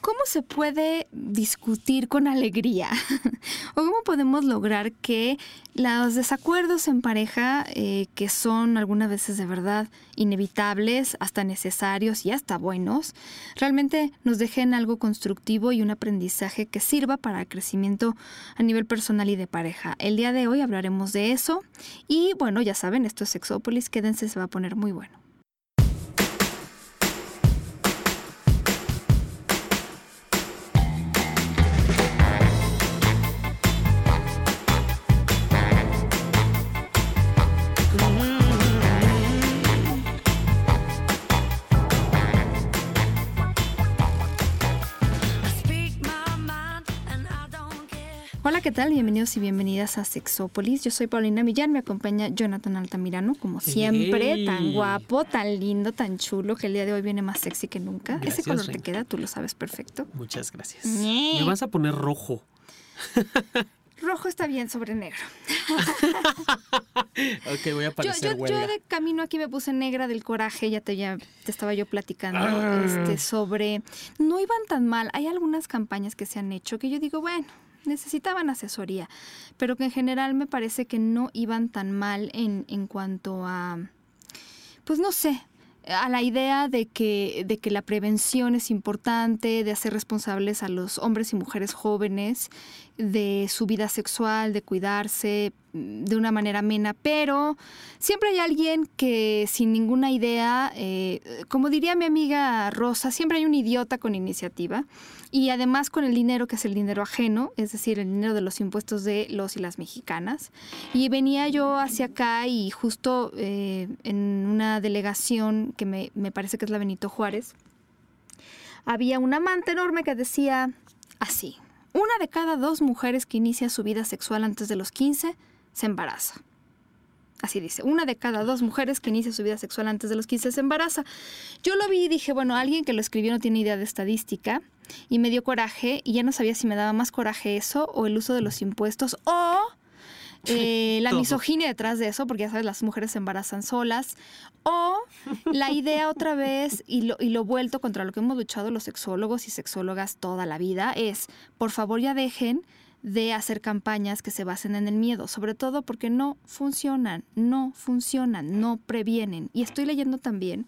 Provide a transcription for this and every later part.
¿Cómo se puede discutir con alegría? ¿O cómo podemos lograr que los desacuerdos en pareja, eh, que son algunas veces de verdad inevitables, hasta necesarios y hasta buenos, realmente nos dejen algo constructivo y un aprendizaje que sirva para el crecimiento a nivel personal y de pareja? El día de hoy hablaremos de eso y bueno, ya saben, esto es Sexópolis, quédense, se va a poner muy bueno. Hola, ¿qué tal? Bienvenidos y bienvenidas a Sexópolis. Yo soy Paulina Millán, me acompaña Jonathan Altamirano, como siempre, tan guapo, tan lindo, tan chulo, que el día de hoy viene más sexy que nunca. Ese color te queda, tú lo sabes perfecto. Muchas gracias. Me vas a poner rojo. Rojo está bien sobre negro. ok, voy a parecer yo, yo, yo, de camino aquí me puse negra del coraje, ya te, ya te estaba yo platicando ah. este, sobre... No iban tan mal. Hay algunas campañas que se han hecho que yo digo, bueno, necesitaban asesoría, pero que en general me parece que no iban tan mal en, en cuanto a, pues no sé, a la idea de que, de que la prevención es importante, de hacer responsables a los hombres y mujeres jóvenes de su vida sexual, de cuidarse mm, de una manera amena, pero siempre hay alguien que sin ninguna idea, eh, como diría mi amiga Rosa, siempre hay un idiota con iniciativa y además con el dinero que es el dinero ajeno, es decir, el dinero de los impuestos de los y las mexicanas. Y venía yo hacia acá y justo eh, en una delegación que me, me parece que es la Benito Juárez, había un amante enorme que decía así, una de cada dos mujeres que inicia su vida sexual antes de los 15 se embaraza. Así dice, una de cada dos mujeres que inicia su vida sexual antes de los 15 se embaraza. Yo lo vi y dije, bueno, alguien que lo escribió no tiene idea de estadística y me dio coraje y ya no sabía si me daba más coraje eso o el uso de los impuestos o eh, la misoginia detrás de eso, porque ya sabes, las mujeres se embarazan solas, o la idea otra vez, y lo, y lo vuelto contra lo que hemos luchado los sexólogos y sexólogas toda la vida, es, por favor ya dejen de hacer campañas que se basen en el miedo, sobre todo porque no funcionan, no funcionan, no previenen. Y estoy leyendo también,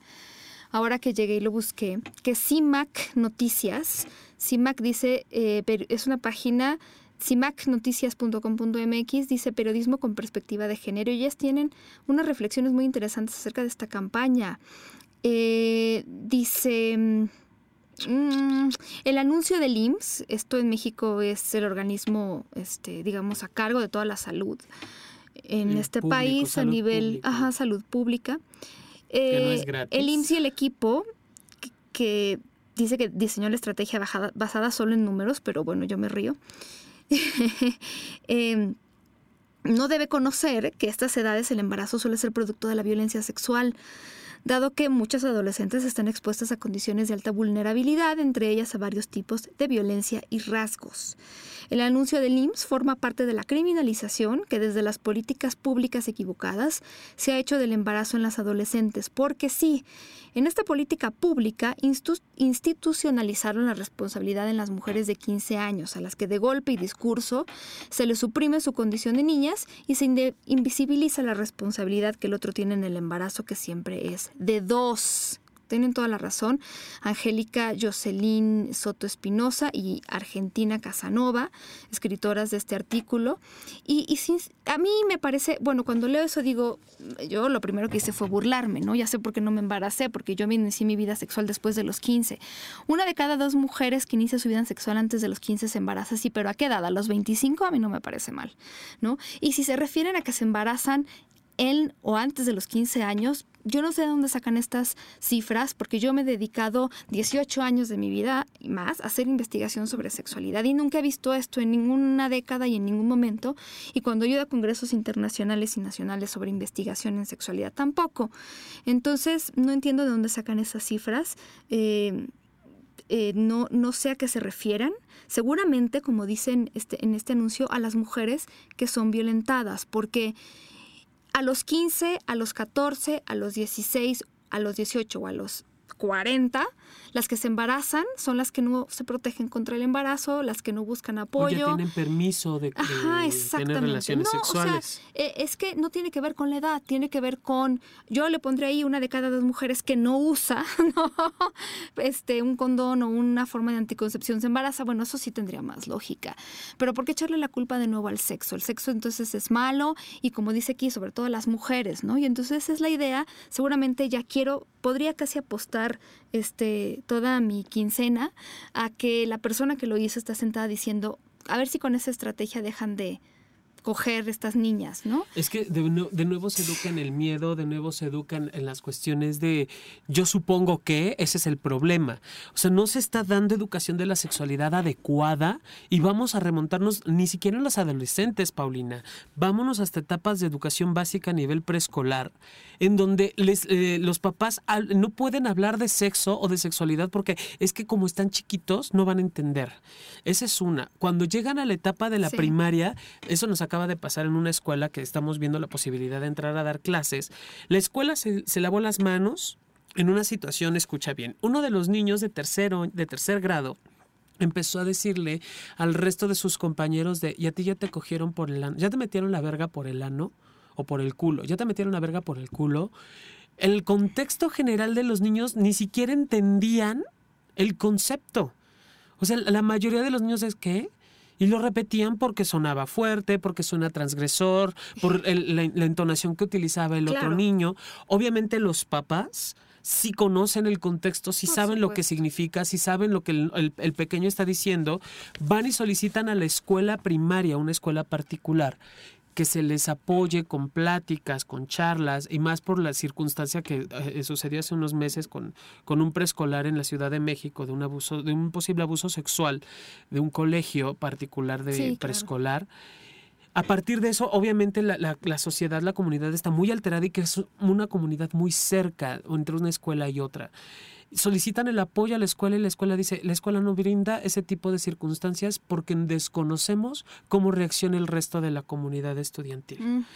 ahora que llegué y lo busqué, que CIMAC Noticias, CIMAC dice, eh, es una página cimacnoticias.com.mx dice periodismo con perspectiva de género y ellas tienen unas reflexiones muy interesantes acerca de esta campaña. Eh, dice... Mm, el anuncio del IMSS, esto en México es el organismo, este, digamos, a cargo de toda la salud en este país a nivel ajá, salud pública. Eh, el IMSS y el equipo que, dice que diseñó la estrategia basada solo en números, pero bueno, yo me río. Em, no debe conocer que a estas edades el embarazo suele ser producto de la violencia sexual, dado que muchas adolescentes están expuestas a condiciones de alta vulnerabilidad, entre ellas a varios tipos de violencia y rasgos. El anuncio del IMSS forma parte de la criminalización que desde las políticas públicas equivocadas se ha hecho del embarazo en las adolescentes, porque sí, en esta política pública institucionalizaron la responsabilidad en las mujeres de 15 años, a las que de golpe y discurso se les suprime su condición de niñas y se invisibiliza la responsabilidad que el otro tiene en el embarazo, que siempre es de dos tienen toda la razón. Angélica Jocelyn Soto Espinosa y Argentina Casanova, escritoras de este artículo. Y, a mí me parece, bueno, cuando leo eso digo, yo lo primero que hice fue burlarme, ¿no? Ya sé por qué no me embaracé, porque yo me inicié mi vida sexual después de los 15. Una de cada dos mujeres que inicia su vida sexual antes de los 15 se embaraza, sí, pero ¿a qué edad? A los 25 a mí no me parece mal, ¿no? Y si se refieren a que se embarazan en o antes de los 15 años, yo no sé de dónde sacan estas cifras porque yo me he dedicado 18 años de mi vida y más a hacer investigación sobre sexualidad y nunca he visto esto en ninguna década y en ningún momento. Y cuando yo a congresos internacionales y nacionales sobre investigación en sexualidad tampoco. Entonces, no entiendo de dónde sacan esas cifras. Eh, eh, no, no sé a qué se refieran. Seguramente, como dicen este, en este anuncio, a las mujeres que son violentadas, porque a los 15, a los 14, a los 16, a los 18 o a los 40 las que se embarazan son las que no se protegen contra el embarazo, las que no buscan apoyo. O ya tienen permiso de, tener relaciones sexuales. Eh, es que no tiene que ver con la edad, tiene que ver con. Yo le pondré ahí una de cada dos mujeres que no usa este, un condón o una forma de anticoncepción se embaraza. Bueno, eso sí tendría más lógica. Pero ¿por qué echarle la culpa de nuevo al sexo? El sexo entonces es malo y como dice aquí, sobre todo a las mujeres, ¿no? Y entonces es la idea. Seguramente ya quiero, podría casi apostar este, toda mi quincena a que la persona que lo hizo está sentada diciendo, a ver si con esa estrategia dejan de, coger estas niñas, ¿no? Es que de, nuevo se educa en el miedo, de nuevo se educan en las cuestiones de yo supongo que ese es el problema. O sea, no se está dando educación de la sexualidad adecuada y vamos a remontarnos ni siquiera en los adolescentes, Paulina. Vámonos hasta etapas de educación básica a nivel preescolar, en donde les, eh, los papás no pueden hablar de sexo o de sexualidad porque es que como están chiquitos no van a entender. Esa es una. Cuando llegan a la etapa de la primaria, eso nos acaba de pasar en una escuela que estamos viendo la posibilidad de entrar a dar clases. La escuela se, lavó las manos en una situación, escucha bien, uno de los niños de tercero, de tercer grado, empezó a decirle al resto de sus compañeros de, y a ti ya te cogieron por el ano, ya te metieron la verga por el ano o por el culo, ya te metieron la verga por el culo. El contexto general de los niños ni siquiera entendían el concepto. O sea, la mayoría de los niños es que y lo repetían porque sonaba fuerte, porque suena transgresor, por la, entonación que utilizaba el otro niño. Obviamente los papás sí conocen el contexto, sí saben lo que significa, sí saben lo que el, pequeño está diciendo, van y solicitan a la escuela primaria, una escuela particular, que se les apoye con pláticas, con charlas, y más por la circunstancia que eh, sucedió hace unos meses con, con un preescolar en la Ciudad de México, de un abuso, de un posible abuso sexual de un colegio particular de preescolar. A partir de eso, obviamente la, la, sociedad, la comunidad está muy alterada y que es una comunidad muy cerca entre una escuela y otra solicitan el apoyo a la escuela y la escuela dice, la escuela no brinda ese tipo de circunstancias porque desconocemos cómo reacciona el resto de la comunidad estudiantil.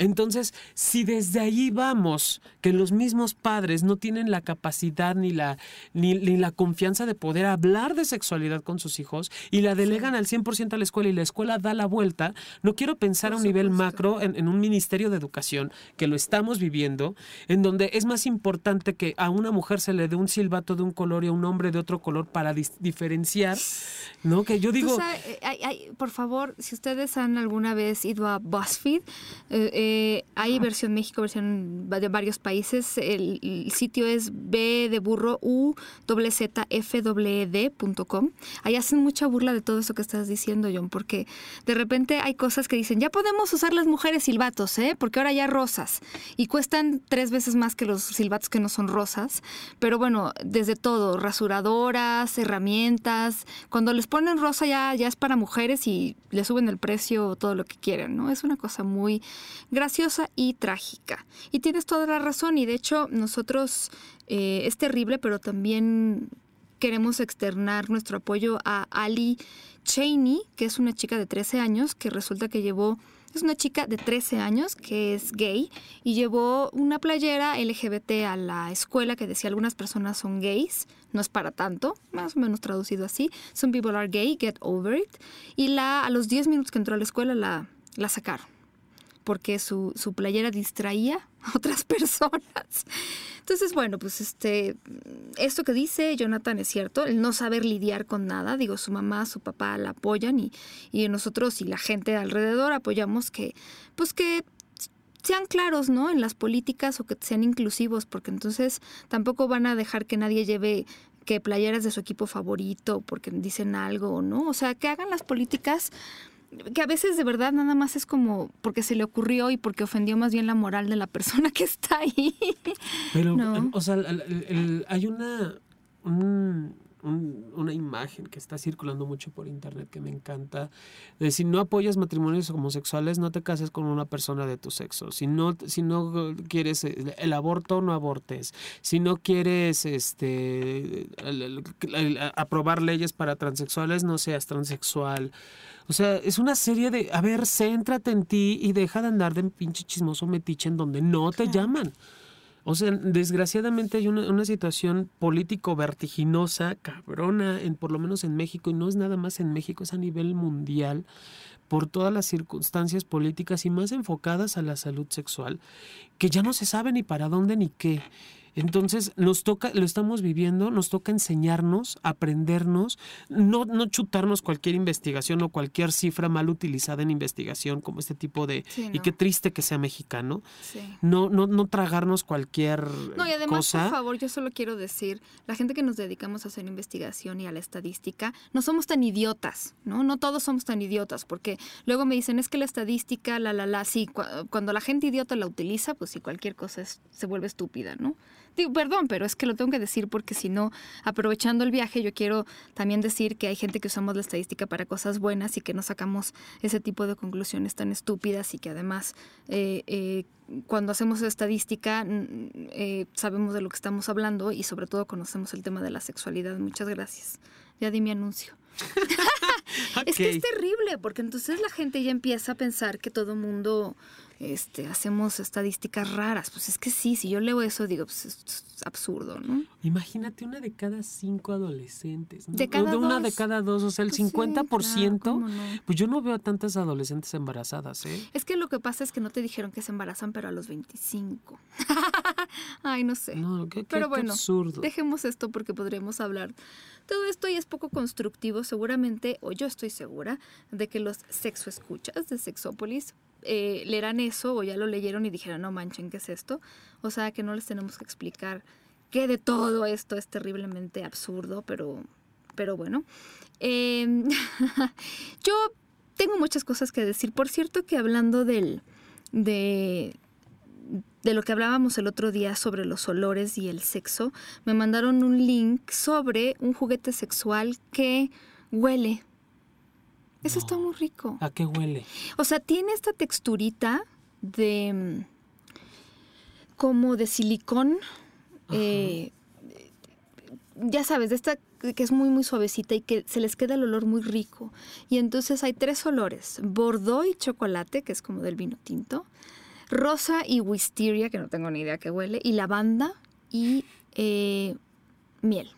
Entonces, si desde ahí vamos, que los mismos padres no tienen la capacidad ni la, ni, la confianza de poder hablar de sexualidad con sus hijos y la delegan al 100% a la escuela y la escuela da la vuelta, no quiero pensar a un nivel macro en, un ministerio de educación, que lo estamos viviendo, en donde es más importante que a una mujer se le dé un silbato de un color y a un hombre de otro color para diferenciar, ¿no? Que yo digo... Eh, por favor, si ustedes han alguna vez ido a BuzzFeed, eh, eh eh, hay versión México, versión de varios países. El, sitio es b de burro u z Ahí hacen mucha burla de todo eso que estás diciendo, John, porque de repente hay cosas que dicen, ya podemos usar las mujeres silbatos, ¿eh? Porque ahora ya rosas. Y cuestan tres veces más que los silbatos que no son rosas. Pero bueno, desde todo, rasuradoras, herramientas. Cuando les ponen rosa ya, ya es para mujeres y le suben el precio todo lo que quieren, ¿no? Es una cosa muy graciosa y trágica. Y tienes toda la razón y de hecho nosotros eh, es terrible, pero también queremos externar nuestro apoyo a Ali Cheney, que es una chica de 13 años que resulta que llevó es una chica de 13 años que es gay y llevó una playera LGBT a la escuela que decía algunas personas son gays, no es para tanto, más o menos traducido así. Some people are gay, get over it. Y la, a los 10 minutos que entró a la escuela la, la sacaron porque su, su playera distraía a otras personas. Entonces, bueno, pues este, esto que dice Jonathan es cierto, el no saber lidiar con nada, digo, su mamá, su papá la apoyan y, y nosotros y la gente alrededor apoyamos que, pues que sean claros, ¿no? En las políticas o que sean inclusivos, porque entonces tampoco van a dejar que nadie lleve que playeras de su equipo favorito porque dicen algo, ¿no? O sea, que hagan las políticas que a veces de verdad nada más es como porque se le ocurrió y porque ofendió más bien la moral de la persona que está ahí. Pero, o sea, hay una, una imagen que está circulando mucho por internet que me encanta. De si no apoyas matrimonios homosexuales, no te cases con una persona de tu sexo. Si no, si no quieres el aborto, no abortes. Si no quieres este aprobar leyes para transexuales, no seas transexual. O sea, es una serie de, a ver, céntrate en ti y deja de andar de pinche chismoso metiche en donde no te llaman. O sea, desgraciadamente hay una, una situación político vertiginosa, cabrona, en, por lo menos en México, y no es nada más en México, es a nivel mundial, por todas las circunstancias políticas y más enfocadas a la salud sexual, que ya no se sabe ni para dónde ni qué. Entonces nos toca, lo estamos viviendo, nos toca enseñarnos, aprendernos, no, no chutarnos cualquier investigación o cualquier cifra mal utilizada en investigación como este tipo de Sí, y qué triste que sea mexicano. Sí. No, no, no tragarnos cualquier No, y además, cosa. por favor, yo solo quiero decir, la gente que nos dedicamos a hacer investigación y a la estadística, no somos tan idiotas, ¿no? No todos somos tan idiotas, porque luego me dicen, es que la estadística, la, la, la, sí, cu- cuando la gente idiota la utiliza, pues sí, cualquier cosa es- se vuelve estúpida, ¿no? Digo, perdón, pero es que lo tengo que decir porque si no, aprovechando el viaje, yo quiero también decir que hay gente que usamos la estadística para cosas buenas y que no sacamos ese tipo de conclusiones tan estúpidas y que además eh, eh, cuando hacemos estadística eh, sabemos de lo que estamos hablando y sobre todo conocemos el tema de la sexualidad. Muchas gracias. Ya di mi anuncio. Es que es terrible, porque entonces la gente ya empieza a pensar que todo mundo este, hacemos estadísticas raras. Pues es que sí, si yo leo eso, digo, pues es, absurdo, ¿no? Imagínate una de cada cinco adolescentes. ¿no? De cada una dos. de cada dos, o sea, el Pues sí, 50%. claro, ¿cómo no? Pues yo no veo a tantas adolescentes embarazadas, ¿eh? Es que lo que pasa es que no te dijeron que se embarazan, pero a los 25. Ay, no sé. No, qué, Pero qué bueno, absurdo. dejemos esto porque podremos hablar. Todo esto y es poco constructivo, seguramente, o yo estoy segura, de que los sexoescuchas de Sexópolis eh, leerán eso o ya lo leyeron y dijeran, no manchen, ¿qué es esto? O sea, que no les tenemos que explicar que de todo esto es terriblemente absurdo, pero, pero bueno. Eh, yo tengo muchas cosas que decir. Por cierto que hablando del, de, de lo que hablábamos el otro día sobre los olores y el sexo, me mandaron un link sobre un juguete sexual que huele. Eso está muy rico. ¿A qué huele? O sea, tiene esta texturita de mm, como de silicón. eh, ya sabes, de esta que es muy muy suavecita y que se les queda el olor muy rico. Y entonces hay tres olores, bordeaux y chocolate, que es como del vino tinto, rosa y wisteria, que no tengo ni idea qué huele, y lavanda y eh, miel.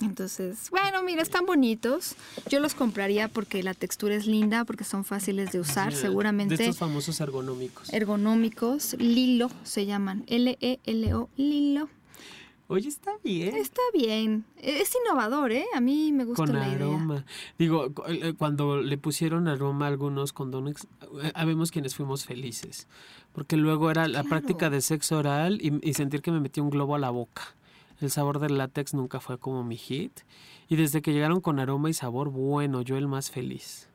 Entonces, bueno, mira, están bonitos. Yo los compraría porque la textura es linda, porque son fáciles de usar, seguramente De estos famosos ergonómicos. ergonómicos. Lilo se llaman. L-E-L-O, Lilo. Oye, está bien. Está bien. Es innovador, ¿eh? A mí me gusta Con la idea. aroma. Digo, cu- eh, cuando le pusieron aroma a algunos condones, eh, habemos quienes fuimos felices. Porque luego era la Claro. práctica de sexo oral y, y sentir que me metía un globo a la boca. El sabor del látex nunca fue como mi hit. Y desde que llegaron con aroma y sabor, bueno, yo el más feliz.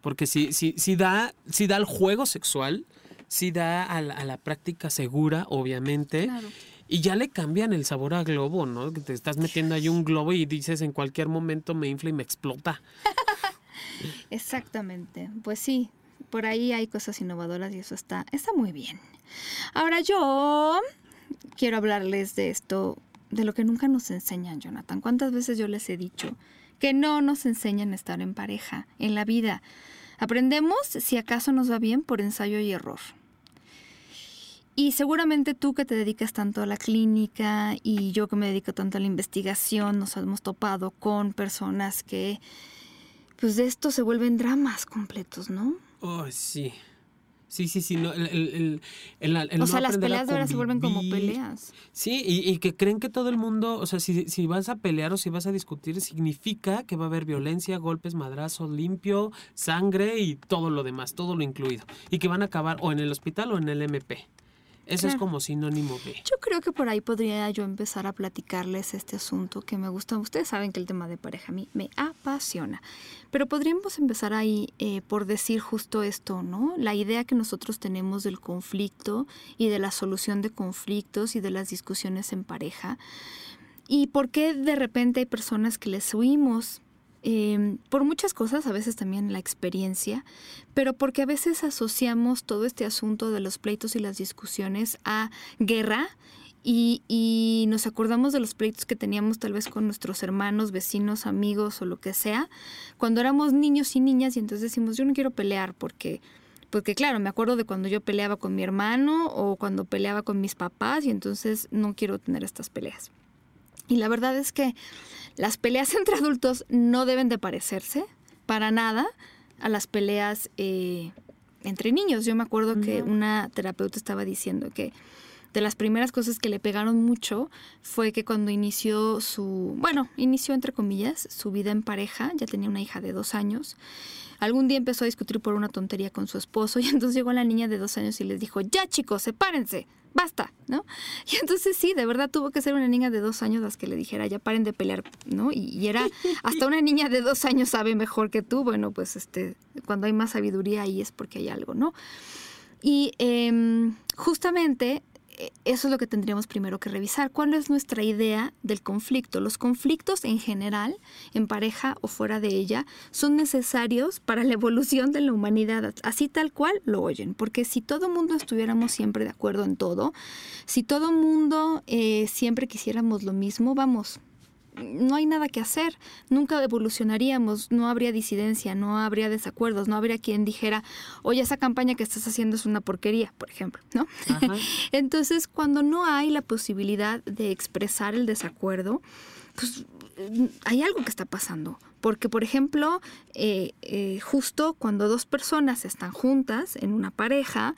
Porque si, si, si da, si da al juego sexual, si da a la, a la práctica segura, obviamente. Claro. Y ya le cambian el sabor a globo, ¿no? Te estás metiendo ahí un globo y dices en cualquier momento me infla y me explota. Exactamente. Pues sí, por ahí hay cosas innovadoras y eso está, está muy bien. Ahora yo quiero hablarles de esto, de lo que nunca nos enseñan, Jonathan. ¿Cuántas veces yo les he dicho que no nos enseñan a estar en pareja, en la vida? Aprendemos si acaso nos va bien por ensayo y error. Y seguramente tú que te dedicas tanto a la clínica y yo que me dedico tanto a la investigación, nos hemos topado con personas que pues de esto se vuelven dramas completos, ¿no? Oh, sí. Sí, sí, sí. No, el, el- el- o no sea, las peleas de ahora se vuelven como peleas. Sí, y, y que creen que todo el mundo, o sea, si, si vas a pelear o si vas a discutir, significa que va a haber violencia, golpes, madrazos, limpio, sangre y todo lo demás, todo lo incluido. Y que van a acabar o en el hospital o en el MP. Eso es como sinónimo de. Yo creo que por ahí podría yo empezar a platicarles este asunto que me gusta. Ustedes saben que el tema de pareja a mí me apasiona. Pero podríamos empezar ahí eh, por decir justo esto, ¿no? La idea que nosotros tenemos del conflicto y de la solución de conflictos y de las discusiones en pareja. Y por qué de repente hay personas que les huimos eh, por muchas cosas, a veces también la experiencia, pero porque a veces asociamos todo este asunto de los pleitos y las discusiones a guerra y, y nos acordamos de los pleitos que teníamos tal vez con nuestros hermanos, vecinos, amigos o lo que sea, cuando éramos niños y niñas y entonces decimos, yo no quiero pelear porque Porque claro, me acuerdo de cuando yo peleaba con mi hermano o cuando peleaba con mis papás y entonces no quiero tener estas peleas. Y la verdad es que las peleas entre adultos no deben de parecerse para nada a las peleas eh, entre niños. Yo me acuerdo que una terapeuta estaba diciendo que de las primeras cosas que le pegaron mucho fue que cuando inició su, bueno, inició entre comillas, su vida en pareja, ya tenía una hija de dos años, algún día empezó a discutir por una tontería con su esposo y entonces llegó la niña de dos años y les dijo, ya chicos, sepárense, basta, ¿no? Y entonces sí, de verdad tuvo que ser una niña de dos años las que le dijera, ya paren de pelear, ¿no? Y, era, hasta una niña de dos años sabe mejor que tú, bueno, pues este, cuando hay más sabiduría ahí es porque hay algo, ¿no? Y em, justamente eso es lo que tendríamos primero que revisar. ¿Cuál es nuestra idea del conflicto? Los conflictos en general, en pareja o fuera de ella, son necesarios para la evolución de la humanidad. Así tal cual lo oyen. Porque si todo mundo estuviéramos siempre de acuerdo en todo, si todo mundo eh, siempre quisiéramos lo mismo, vamos, no hay nada que hacer, nunca evolucionaríamos, no habría disidencia, no habría desacuerdos, no habría quien dijera, oye, esa campaña que estás haciendo es una porquería, por ejemplo, ¿no? Entonces, cuando no hay la posibilidad de expresar el desacuerdo, pues hay algo que está pasando. Porque, por ejemplo, eh, eh, justo cuando dos personas están juntas en una pareja,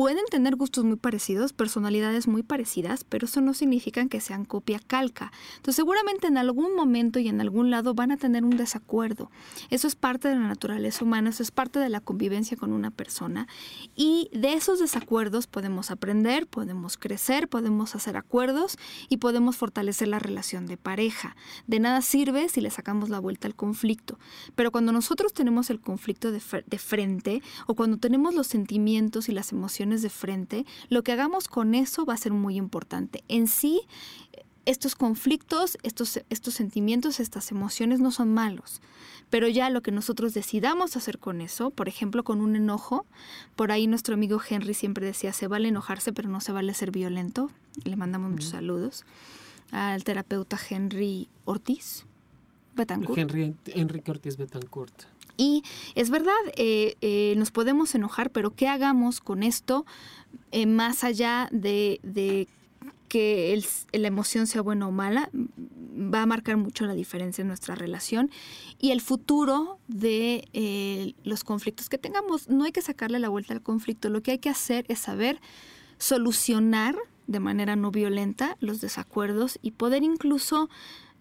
Pueden tener gustos muy parecidos, personalidades muy parecidas, pero eso no significa que sean copia-calca. Entonces seguramente en algún momento y en algún lado van a tener un desacuerdo. Eso es parte de la naturaleza humana, eso es parte de la convivencia con una persona. Y de esos desacuerdos podemos aprender, podemos crecer, podemos hacer acuerdos y podemos fortalecer la relación de pareja. De nada sirve si le sacamos la vuelta al conflicto. Pero cuando nosotros tenemos el conflicto de, de frente o cuando tenemos los sentimientos y las emociones de frente, lo que hagamos con eso va a ser muy importante. En sí, estos conflictos, estos, estos sentimientos, estas emociones no son malos, pero ya lo que nosotros decidamos hacer con eso, por ejemplo, con un enojo, por ahí nuestro amigo Henry siempre decía, se vale enojarse, pero no se vale ser violento. Le mandamos muchos saludos al terapeuta Henry Ortiz Betancourt. Henry, Enrique Ortiz Betancourt. Y es verdad, eh, eh, nos podemos enojar, pero ¿qué hagamos con esto eh, más allá de, que la emoción sea buena o mala? Va a marcar mucho la diferencia en nuestra relación y el futuro de los conflictos que tengamos. No hay que sacarle la vuelta al conflicto, lo que hay que hacer es saber solucionar de manera no violenta los desacuerdos y poder incluso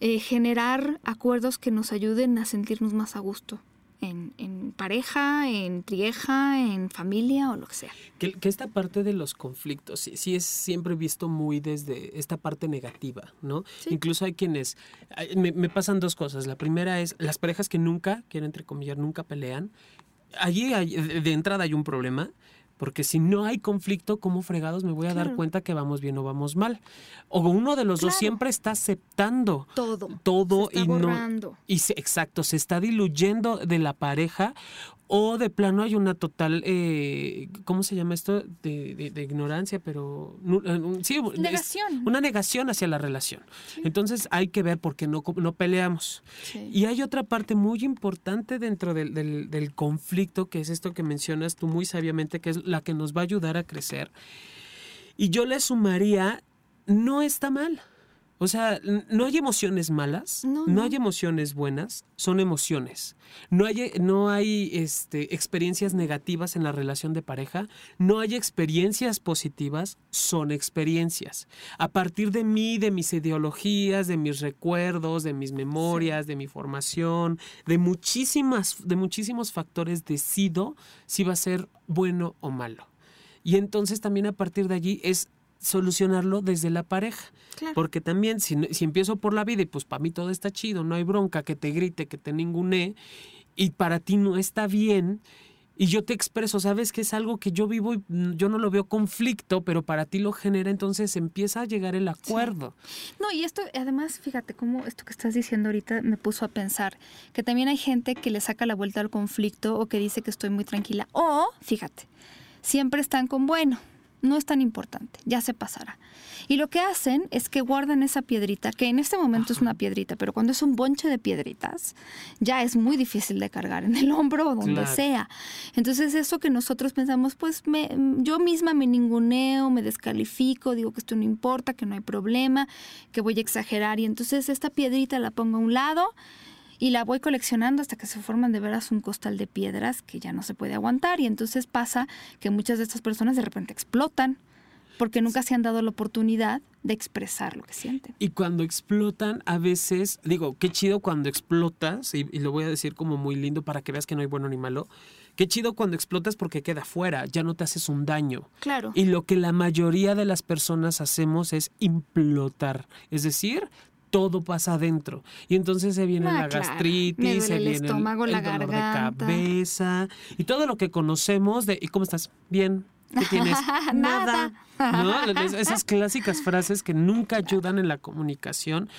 generar acuerdos que nos ayuden a sentirnos más a gusto en, pareja, en trieja, en familia o lo que sea. Que, esta parte de los conflictos sí, sí, es siempre visto muy desde esta parte negativa, ¿no? Incluso hay quienes, me, me, pasan dos cosas. La primera es las parejas que nunca, quiero entrecomillar, nunca pelean. Allí de entrada hay un problema porque si no hay conflicto, ¿cómo fregados me voy a dar cuenta que vamos bien o vamos mal? O uno de los dos siempre está aceptando todo, todo y no y se, exacto, se está diluyendo de la pareja o de plano hay una total, eh, ¿cómo se llama esto? De, ignorancia, pero... Eh, sí, negación. Una negación hacia la relación. Entonces hay que ver por qué no, no peleamos. Y hay otra parte muy importante dentro del, del, del conflicto, que es esto que mencionas tú muy sabiamente, que es la que nos va a ayudar a crecer. Y yo le sumaría, no está mal. O sea, no hay emociones malas, no, hay emociones buenas, son emociones. No hay, no hay este, experiencias negativas en la relación de pareja, no hay experiencias positivas, son experiencias. A partir de mí, de mis ideologías, de mis recuerdos, de mis memorias, de mi formación, de muchísimas, de muchísimos factores, decido si va a ser bueno o malo. Y entonces también a partir de allí es solucionarlo desde la pareja. Porque también si, si, empiezo por la vida y pues para mí todo está chido, no hay bronca, que te grite, que te ningune, y para ti no está bien, y yo te expreso, sabes que es algo que yo vivo y yo no lo veo conflicto, pero para ti lo genera, entonces empieza a llegar el acuerdo. No, y esto, además, fíjate cómo esto que estás diciendo ahorita me puso a pensar que también hay gente que le saca la vuelta al conflicto o que dice que estoy muy tranquila. O, fíjate, siempre están con, bueno, no es tan importante, ya se pasará. Y lo que hacen es que guardan esa piedrita, que en este momento es una piedrita, pero cuando es un bonche de piedritas, ya es muy difícil de cargar en el hombro o donde sea. Entonces eso que nosotros pensamos, pues me, yo misma me ninguneo, me descalifico, digo que esto no importa, que no hay problema, que voy a exagerar y entonces esta piedrita la pongo a un lado y la voy coleccionando hasta que se forman de veras un costal de piedras que ya no se puede aguantar y entonces pasa que muchas de estas personas de repente explotan porque nunca se han dado la oportunidad de expresar lo que sienten. Y cuando explotan, a veces, digo, qué chido cuando explotas, y, lo voy a decir como muy lindo para que veas que no hay bueno ni malo, qué chido cuando explotas porque queda fuera, ya no te haces un daño. Claro. Y lo que la mayoría de las personas hacemos es implotar, es decir, todo pasa adentro. Y entonces se viene Ah, la claro. gastritis, se el viene estómago, el, la dolor garganta. de cabeza y todo lo que conocemos de ¿y cómo estás? Bien. ¿Qué tienes? Nada. Esas clásicas frases que nunca ayudan en la comunicación.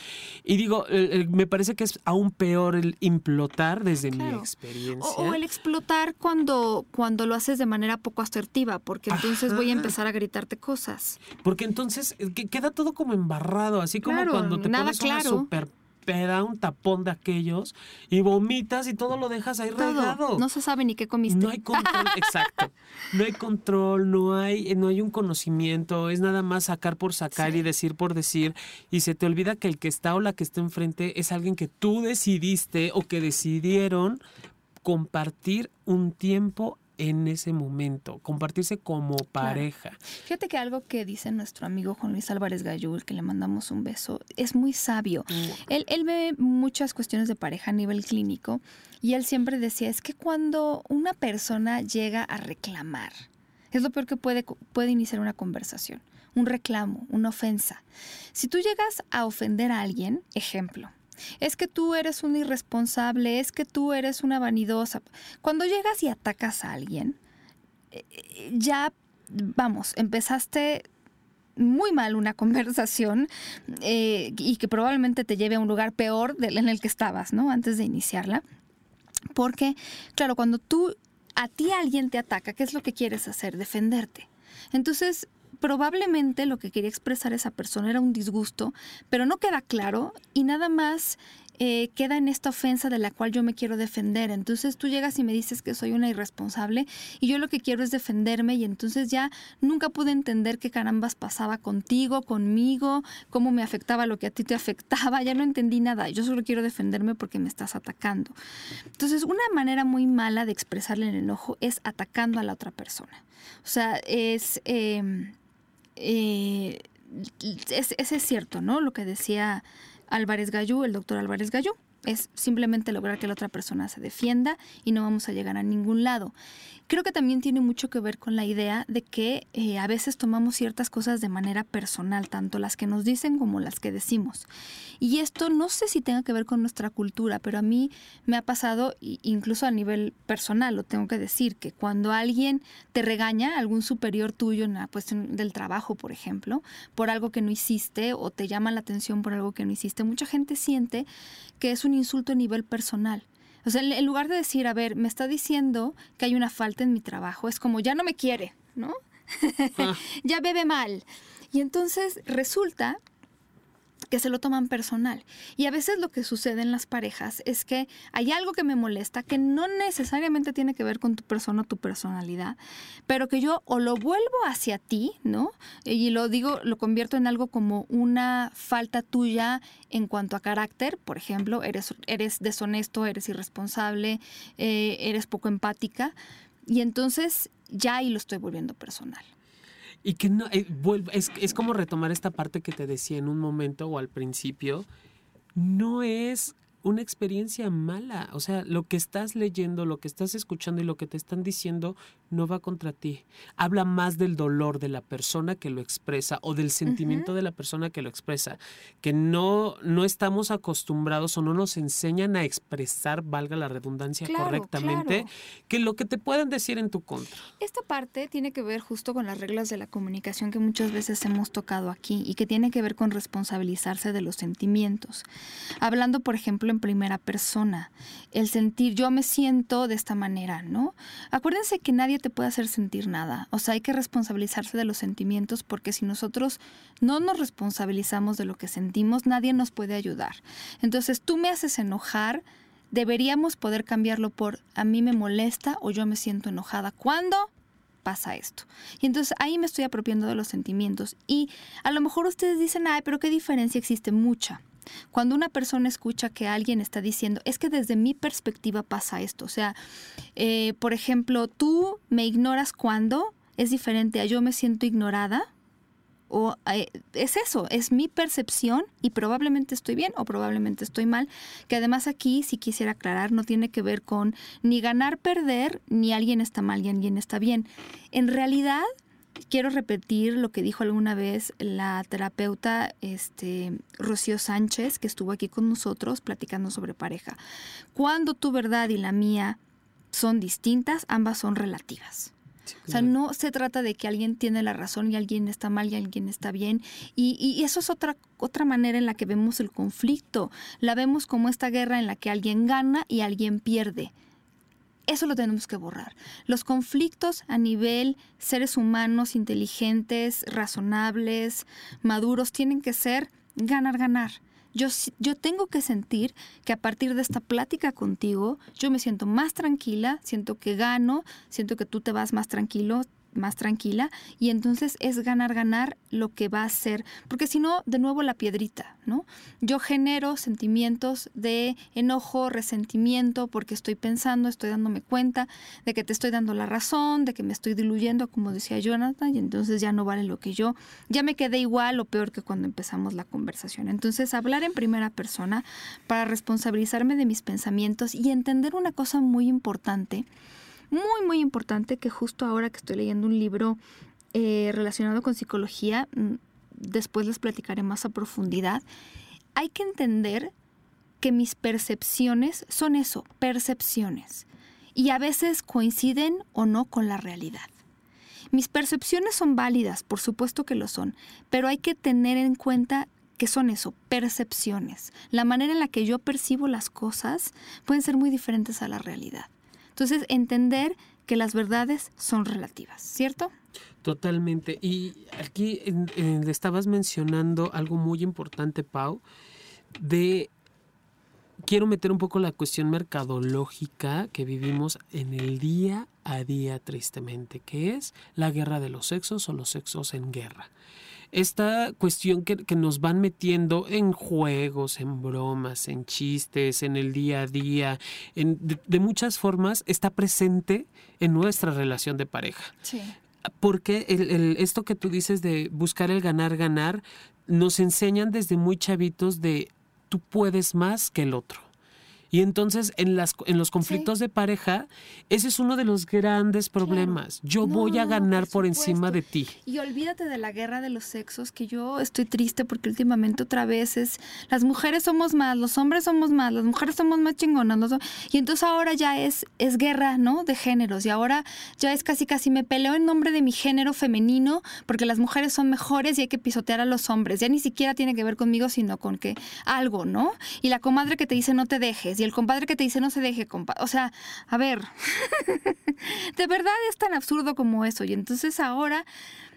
Y digo, me parece que es aún peor el implotar desde mi experiencia. O, o el explotar cuando, cuando lo haces de manera poco asertiva, porque entonces voy a empezar a gritarte cosas. Porque entonces eh, que- queda todo como embarrado, así como Claro, cuando te pones una claro. super peda, un tapón de aquellos y vomitas y todo lo dejas ahí regado. No se sabe ni qué comiste. No hay control, exacto. No hay control, no hay, no hay un conocimiento, es nada más sacar por sacar y decir por decir. Y se te olvida que el que está o la que está enfrente es alguien que tú decidiste o que decidieron compartir un tiempo en ese momento, compartirse como pareja. Fíjate que algo que dice nuestro amigo Juan Luis Álvarez Gayul, que le mandamos un beso, es muy sabio. Él, él ve muchas cuestiones de pareja a nivel clínico y él siempre decía, es que cuando una persona llega a reclamar, es lo peor que puede, puede iniciar una conversación, un reclamo, una ofensa. Si tú llegas a ofender a alguien, ejemplo, es que tú eres un irresponsable, es que tú eres una vanidosa. Cuando llegas y atacas a alguien, eh, eh, ya, vamos, empezaste muy mal una conversación eh, y que probablemente te lleve a un lugar peor del en el que estabas, ¿no? Antes de iniciarla. Porque, claro, cuando tú, a ti alguien te ataca, ¿qué es lo que quieres hacer? Defenderte. Entonces, probablemente lo que quería expresar esa persona era un disgusto, pero no queda claro y nada más eh, queda en esta ofensa de la cual yo me quiero defender. Entonces tú llegas y me dices que soy una irresponsable y yo lo que quiero es defenderme y entonces ya nunca pude entender qué carambas pasaba contigo, conmigo, cómo me afectaba lo que a ti te afectaba, ya no entendí nada. Yo solo quiero defenderme porque me estás atacando. Entonces una manera muy mala de expresarle el enojo es atacando a la otra persona. O sea, es... eh, eh, es- ese es cierto, ¿no? Lo que decía Álvarez Gallú, el doctor Álvarez Gallú, es simplemente lograr que la otra persona se defienda y no vamos a llegar a ningún lado. Creo que también tiene mucho que ver con la idea de que eh, a veces tomamos ciertas cosas de manera personal, tanto las que nos dicen como las que decimos. Y esto no sé si tenga que ver con nuestra cultura, pero a mí me ha pasado, incluso a nivel personal, lo tengo que decir, que cuando alguien te regaña, algún superior tuyo en la cuestión del trabajo, por ejemplo, por algo que no hiciste o te llama la atención por algo que no hiciste, mucha gente siente que es un insulto a nivel personal. O sea, en en lugar de decir, a ver, me está diciendo que hay una falta en mi trabajo, es como, ya no me quiere, ¿no? Ah. ya bebe mal. Y entonces resulta que se lo toman personal. Y a veces lo que sucede en las parejas es que hay algo que me molesta que no necesariamente tiene que ver con tu persona o tu personalidad, pero que yo o lo vuelvo hacia ti, ¿no? Y lo digo, lo convierto en algo como una falta tuya en cuanto a carácter, por ejemplo, eres, eres deshonesto, eres irresponsable, eh, eres poco empática, y entonces ya ahí lo estoy volviendo personal. Y que no, eh, vuelvo- es, es como retomar esta parte que te decía en un momento o al principio. No es una experiencia mala. O sea, lo que estás leyendo, lo que estás escuchando y lo que te están diciendo no va contra ti. Habla más del dolor de la persona que lo expresa o del sentimiento de la persona que lo expresa. Que no, no estamos acostumbrados o no nos enseñan a expresar, valga la redundancia, Claro, correctamente, claro. que lo que te pueden decir en tu contra. Esta parte tiene que ver justo con las reglas de la comunicación que muchas veces hemos tocado aquí y que tiene que ver con responsabilizarse de los sentimientos. Hablando, por ejemplo, en primera persona, el sentir yo me siento de esta manera, ¿no? Acuérdense que nadie te puede hacer sentir nada, o sea, hay que responsabilizarse de los sentimientos porque si nosotros no nos responsabilizamos de lo que sentimos, nadie nos puede ayudar. Entonces, tú me haces enojar, deberíamos poder cambiarlo por a mí me molesta o yo me siento enojada. ¿Cuándo? pasa esto. Y entonces ahí me estoy apropiando de los sentimientos. Y a lo mejor ustedes dicen, ay, pero ¿qué diferencia existe? Mucha. Cuando una persona escucha que alguien está diciendo, es que desde mi perspectiva pasa esto. O sea, eh, por ejemplo, tú me ignoras cuando es diferente a yo me siento ignorada o eh, es eso, es mi percepción y probablemente estoy bien o probablemente estoy mal, que además aquí si quisiera aclarar no tiene que ver con ni ganar, perder, ni alguien está mal y alguien está bien. En realidad, quiero repetir lo que dijo alguna vez la terapeuta este, Rocío Sánchez, que estuvo aquí con nosotros platicando sobre pareja. Cuando tu verdad y la mía son distintas, ambas son relativas. O sea, no se trata de que alguien tiene la razón y alguien está mal y alguien está bien. Y, y, eso es otra, otra manera en la que vemos el conflicto. La vemos como esta guerra en la que alguien gana y alguien pierde. Eso lo tenemos que borrar. Los conflictos a nivel seres humanos, inteligentes, razonables, maduros, tienen que ser ganar, ganar. Yo, yo tengo que sentir que a partir de esta plática contigo, yo me siento más tranquila, siento que gano, siento que tú te vas más tranquilo, más tranquila y entonces es ganar, ganar lo que va a ser, porque si no, de nuevo la piedrita, ¿no? Yo genero sentimientos de enojo, resentimiento, porque estoy pensando, estoy dándome cuenta de que te estoy dando la razón, de que me estoy diluyendo, como decía Jonathan, y entonces ya no vale lo que yo, ya me quedé igual o peor que cuando empezamos la conversación. Entonces, hablar en primera persona para responsabilizarme de mis pensamientos y entender una cosa muy importante, muy, muy importante que justo ahora que estoy leyendo un libro eh, relacionado con psicología, mm, después les platicaré más a profundidad, hay que entender que mis percepciones son eso, percepciones, y a veces coinciden o no con la realidad. Mis percepciones son válidas, por supuesto que lo son, pero hay que tener en cuenta que son eso, percepciones. La manera en la que yo percibo las cosas pueden ser muy diferentes a la realidad. Entonces, entender que las verdades son relativas, ¿cierto? Totalmente. Y aquí le estabas mencionando algo muy importante, Pau, de quiero meter un poco la cuestión mercadológica que vivimos en el día a día, tristemente, que es la guerra de los sexos o los sexos en guerra esta cuestión que, nos van metiendo en juegos, en bromas, en chistes, en el día a día, en, de, muchas formas, está presente en nuestra relación de pareja. Sí. Porque el, esto que tú dices de buscar el ganar, ganar, nos enseñan desde muy chavitos de tú puedes más que el otro. Y entonces en, las, en los conflictos de pareja, ese es uno de los grandes problemas. Yo voy a ganar por, encima de ti. Y olvídate de la guerra de los sexos, que yo estoy triste porque últimamente otra vez es, las mujeres somos más, los hombres somos más, las mujeres somos más chingonas. y entonces ahora ya es, es guerra, ¿no? De géneros. Y ahora ya es casi, casi me peleo en nombre de mi género femenino porque las mujeres son mejores y hay que pisotear a los hombres. Ya ni siquiera tiene que ver conmigo, sino con que algo, ¿no? Y la comadre que te dice no te dejes y el compadre que te dice no se deje, compadre. O sea, a ver, de verdad es tan absurdo como eso. Y entonces ahora,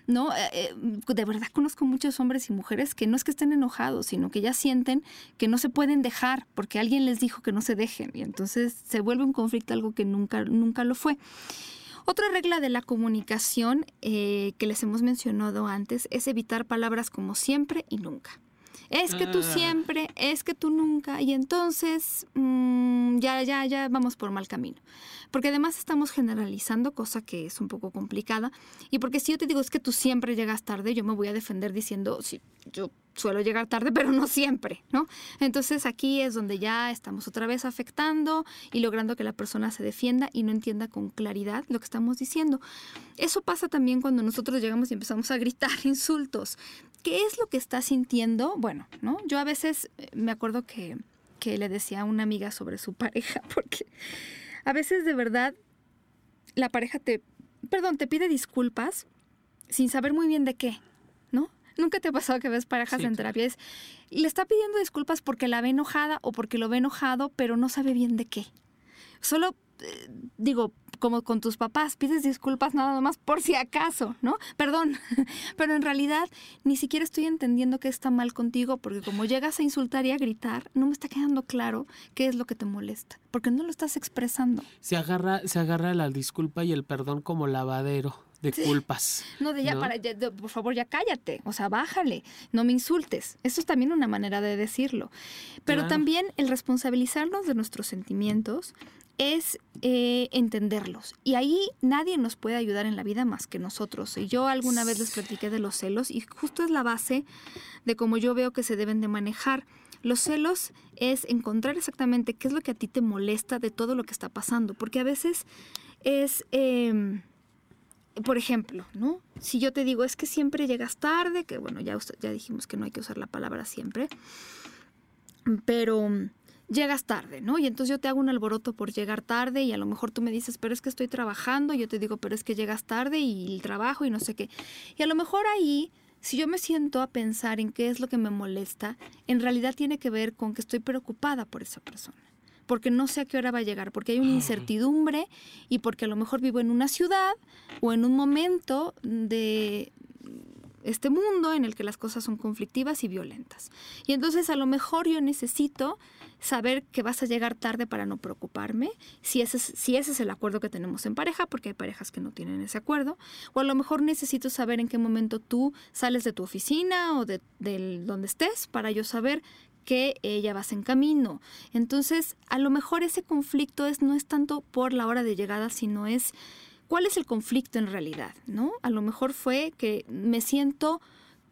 ¿no? Eh, eh, de verdad conozco muchos hombres y mujeres que no es que estén enojados, sino que ya sienten que no se pueden dejar porque alguien les dijo que no se dejen. Y entonces se vuelve un conflicto algo que nunca, nunca lo fue. Otra regla de la comunicación eh, que les hemos mencionado antes es evitar palabras como siempre y nunca es que tú ah. siempre, es que tú nunca, y entonces mm, ya, ya, ya vamos por mal camino. Porque además estamos generalizando, cosa que es un poco complicada, y porque si yo te digo es que tú siempre llegas tarde, yo me voy a defender diciendo, sí, yo suelo llegar tarde, pero no siempre, ¿no? Entonces aquí es donde ya estamos otra vez afectando y logrando que la persona se defienda y no entienda con claridad lo que estamos diciendo. Eso pasa también cuando nosotros llegamos y empezamos a gritar insultos. ¿qué es lo que está sintiendo? Bueno, ¿no? Yo a veces eh, me acuerdo que, que le decía a una amiga sobre su pareja, porque a veces de verdad la pareja te, perdón, te pide disculpas sin saber muy bien de qué. Nunca te ha pasado que ves parejas Sí, en terapia. Es, le está pidiendo disculpas porque la ve enojada o porque lo ve enojado, pero no sabe bien de qué. Solo, eh, digo, como con tus papás, pides disculpas nada más por si acaso, ¿no? Perdón, pero en realidad ni siquiera estoy entendiendo qué está mal contigo porque como llegas a insultar y a gritar, no me está quedando claro qué es lo que te molesta, porque no lo estás expresando. Se agarra, se agarra la disculpa y el perdón como lavadero de culpas. No, de ya, ¿no? para, ya, de- por favor, ya cállate, o sea, bájale, no me insultes. Eso es también una manera de decirlo. Pero Claro. también el responsabilizarnos de nuestros sentimientos es eh, entenderlos. Y ahí nadie nos puede ayudar en la vida más que nosotros. Y yo alguna vez les platiqué de los celos y justo es la base de cómo yo veo que se deben de manejar. Los celos es encontrar exactamente qué es lo que a ti te molesta de todo lo que está pasando. Porque a veces es... em, por ejemplo, ¿no? Si yo te digo, es que siempre llegas tarde, que bueno, ya, ya dijimos que no hay que usar la palabra siempre, pero mm, llegas tarde, ¿no? Y entonces yo te hago un alboroto por llegar tarde y a lo mejor tú me dices, pero es que estoy trabajando, y yo te digo, pero es que llegas tarde y el trabajo y no sé qué. Y a lo mejor ahí, si yo me siento a pensar en qué es lo que me molesta, en realidad tiene que ver con que estoy preocupada por esa persona. Porque no sé a qué hora va a llegar, porque hay una incertidumbre y porque a lo mejor vivo en una ciudad o en un momento de este mundo en el que las cosas son conflictivas y violentas. Y entonces a lo mejor yo necesito saber que vas a llegar tarde para no preocuparme, si ese, es, si ese es el acuerdo que tenemos en pareja, porque hay parejas que no tienen ese acuerdo, o a lo mejor necesito saber en qué momento tú sales de tu oficina o de del donde estés para yo saber que ya vas en camino. Entonces, a lo mejor ese conflicto es no es tanto por la hora de llegada, sino es cuál es el conflicto en realidad, ¿no? A lo mejor fue que me siento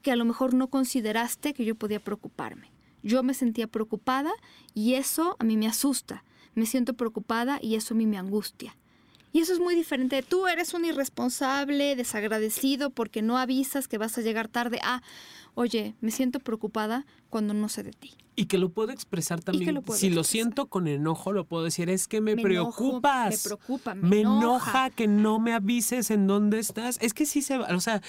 que a lo mejor no consideraste que yo podía preocuparme. Yo me sentía preocupada y eso a mí me asusta. Me siento preocupada y eso a mí me angustia. Y eso es muy diferente. Tú eres un irresponsable, desagradecido porque no avisas que vas a llegar tarde. Ah, oye, me siento preocupada cuando no sé de ti. Y que lo puedo expresar también. lo puedo si lo siento con enojo, lo puedo decir, es que me, Me enojo, preocupas. me preocupa, me Me enoja. enoja que no me avises en dónde estás. Es que sí se va, o sea,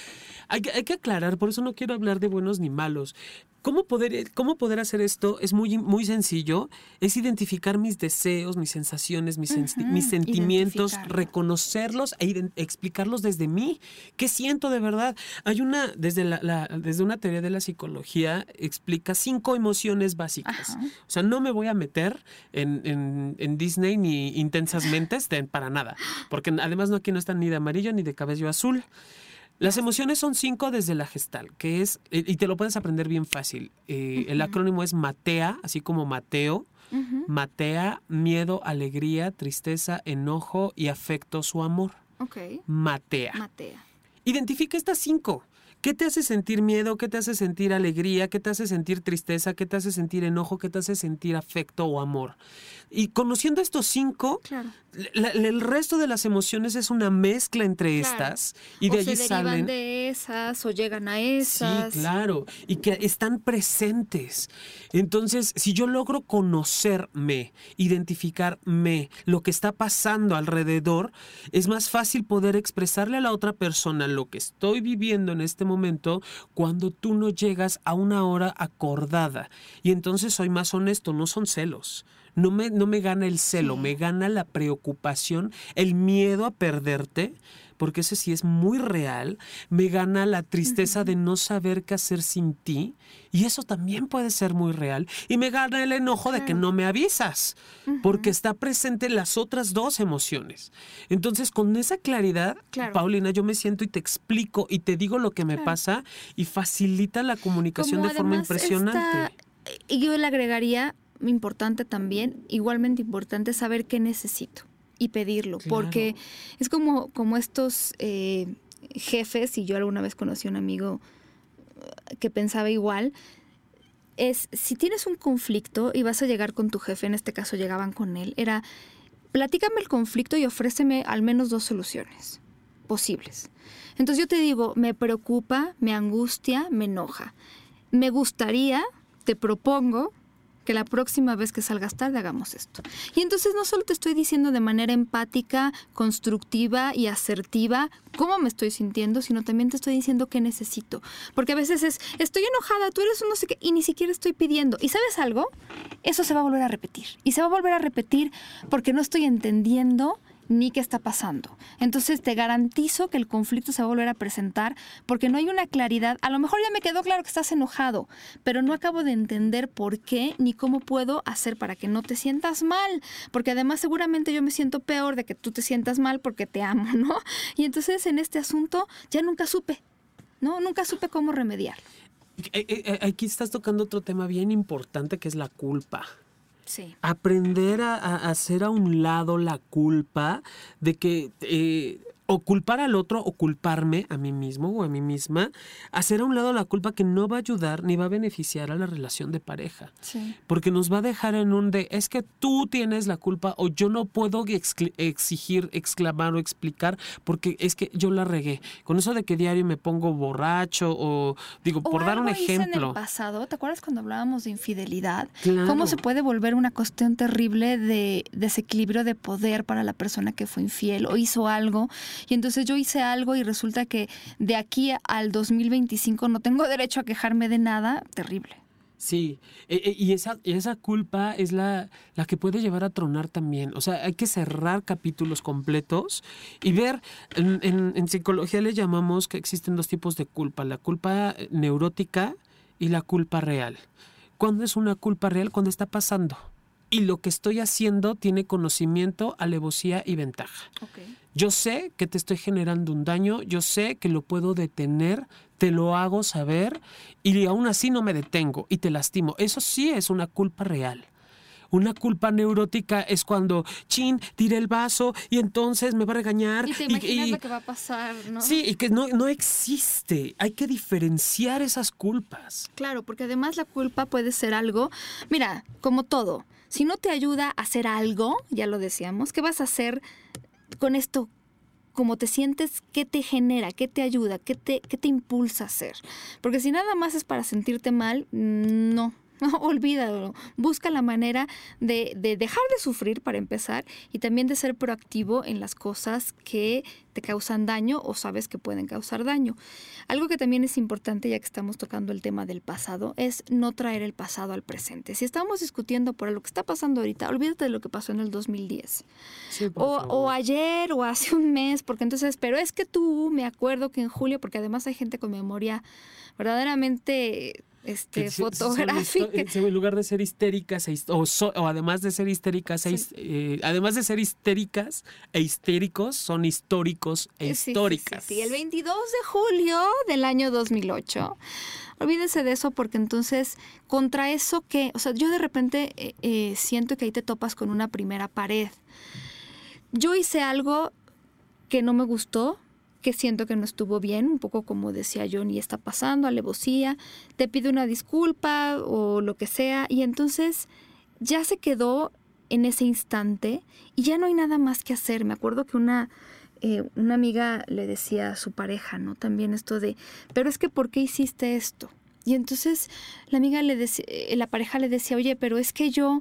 hay, que- hay que aclarar, por eso no quiero hablar de buenos ni malos. ¿Cómo poder, ¿Cómo poder hacer esto? Es muy, muy sencillo. Es identificar mis deseos, mis sensaciones, mis, sen- mis sentimientos, reconocerlos e explicarlos desde mí. ¿Qué siento de verdad? Hay una, desde, la, la- desde una teoría de la psicología, explica cinco emociones básicas. Ajá. O sea, no me voy a meter en, en- en Disney ni intensas mentes de- para nada. Porque además no aquí no están ni de amarillo ni de cabello azul. Las emociones son cinco desde la gestal, que es, eh, y te lo puedes aprender bien fácil. Eh, El acrónimo es MATEA, así como Mateo. Matea, miedo, alegría, tristeza, enojo y afecto su amor. Ok. Matea. Matea. Identifica estas cinco. ¿Qué te hace sentir miedo? ¿Qué te hace sentir alegría? ¿Qué te hace sentir tristeza? ¿Qué te hace sentir enojo? ¿Qué te hace sentir afecto o amor? Y conociendo estos cinco, Claro. la- la- el resto de las emociones es una mezcla entre Claro. estas y de o allí se derivan salen. de esas o llegan a esas. Sí, claro, y que están presentes. Entonces, si yo logro conocerme, identificarme, lo que está pasando alrededor, es más fácil poder expresarle a la otra persona lo que estoy viviendo en este momento cuando tú no llegas a una hora acordada. Y entonces soy más honesto, no son celos. No me, no me gana el celo, Sí. me gana la preocupación, el miedo a perderte, porque ese sí es muy real. Me gana la tristeza de no saber qué hacer sin ti, y eso también puede ser muy real. Y me gana el enojo de que no me avisas, porque está presente las otras dos emociones. Entonces, con esa claridad, Claro. Paulina, yo me siento y te explico y te digo lo que me Claro. pasa y facilita la comunicación Como de forma impresionante. y yo le agregaría, importante también, igualmente importante saber qué necesito y pedirlo, Claro. porque es como, como estos eh, jefes, y yo alguna vez conocí a un amigo eh, que pensaba igual, es si tienes un conflicto y vas a llegar con tu jefe, en este caso llegaban con él, era platícame el conflicto y ofréceme al menos dos soluciones posibles. Entonces yo te digo, me preocupa, me angustia, me enoja. Me gustaría, te propongo, que la próxima vez que salgas tarde hagamos esto. Y entonces no solo te estoy diciendo de manera empática, constructiva y asertiva cómo me estoy sintiendo, sino también te estoy diciendo qué necesito. Porque a veces es, estoy enojada, tú eres un no sé qué, y ni siquiera estoy pidiendo. ¿Y sabes algo? Eso se va a volver a repetir. Y se va a volver a repetir porque no estoy entendiendo ni qué está pasando. Entonces te garantizo que el conflicto se va a volver a presentar porque no hay una claridad. A lo mejor ya me quedó claro que estás enojado, pero no acabo de entender por qué ni cómo puedo hacer para que no te sientas mal. Porque además seguramente yo me siento peor de que tú te sientas mal porque te amo, ¿no? Y entonces en este asunto ya nunca supe, ¿no? Nunca supe cómo remediarlo. Eh, eh, eh, aquí estás tocando otro tema bien importante que es la culpa. Sí. Aprender a, hacer a un lado la culpa de que eh, o culpar al otro o culparme a mí mismo o a mí misma, hacer a un lado la culpa que no va a ayudar ni va a beneficiar a la relación de pareja. Sí. Porque nos va a dejar en un de, es que tú tienes la culpa o yo no puedo exigir, exclamar o explicar porque es que yo la regué. Con eso de que diario me pongo borracho o digo, O por dar un hice en ejemplo. el pasado, ¿te acuerdas cuando hablábamos de infidelidad? Claro. ¿Cómo se puede volver una cuestión terrible de desequilibrio de poder para la persona que fue infiel o hizo algo? Y entonces yo hice algo y resulta que de aquí al 2025 no tengo derecho a quejarme de nada. Terrible. Sí, e- e- y esa, esa culpa es la, la que puede llevar a tronar también. O sea, hay que cerrar capítulos completos y ver, en, en- en psicología le llamamos que existen dos tipos de culpa, la culpa neurótica y la culpa real. ¿Cuándo es una culpa real? Cuando está pasando. Y lo que estoy haciendo tiene conocimiento, alevosía y ventaja. Yo sé que te estoy generando un daño, yo sé que lo puedo detener, te lo hago saber y aún así no me detengo y te lastimo. Eso sí es una culpa real. Una culpa neurótica es cuando, chin, tiré el vaso y entonces me va a regañar. Y te imaginas y- lo que va a pasar, ¿no? Sí, y que no, no existe. Hay que diferenciar esas culpas. Claro, porque además la culpa puede ser algo, mira, como todo, si no te ayuda a hacer algo, ya lo decíamos, ¿qué vas a hacer con esto? ¿Cómo te sientes? ¿Qué te genera? ¿Qué te ayuda? ¿Qué te, qué te impulsa a hacer? Porque si nada más es para sentirte mal, no. olvídalo. Busca la manera de, de dejar de sufrir para empezar y también de ser proactivo en las cosas que te causan daño o sabes que pueden causar daño. Algo que también es importante, ya que estamos tocando el tema del pasado, es no traer el pasado al presente. Si estamos discutiendo por lo que está pasando ahorita, olvídate de lo que pasó en el 2010. Sí, O, o ayer o hace un mes, porque entonces, pero es que tú, me acuerdo que en julio, porque además hay gente con memoria verdaderamente este, se- fotográfica. eh, En lugar de ser histéricas, e o, so- o además de ser histéricas, e Sí. eh, además de ser histéricas e histéricos, son históricos e Sí, sí, históricas. Sí, el 22 de julio del año 2008. Olvídense de eso porque entonces contra eso que, o sea, yo de repente eh, eh, siento que ahí te topas con una primera pared. Yo hice algo que no me gustó, que siento que no estuvo bien, un poco como decía Johnny, está pasando, alevosía, te pido una disculpa o lo que sea, y entonces ya se quedó en ese instante y ya no hay nada más que hacer. Me acuerdo que una, eh, una amiga le decía a su pareja, ¿no? También esto de, pero es que ¿por qué hiciste esto? Y entonces la amiga le decía, eh, la pareja le decía, oye, pero es que yo,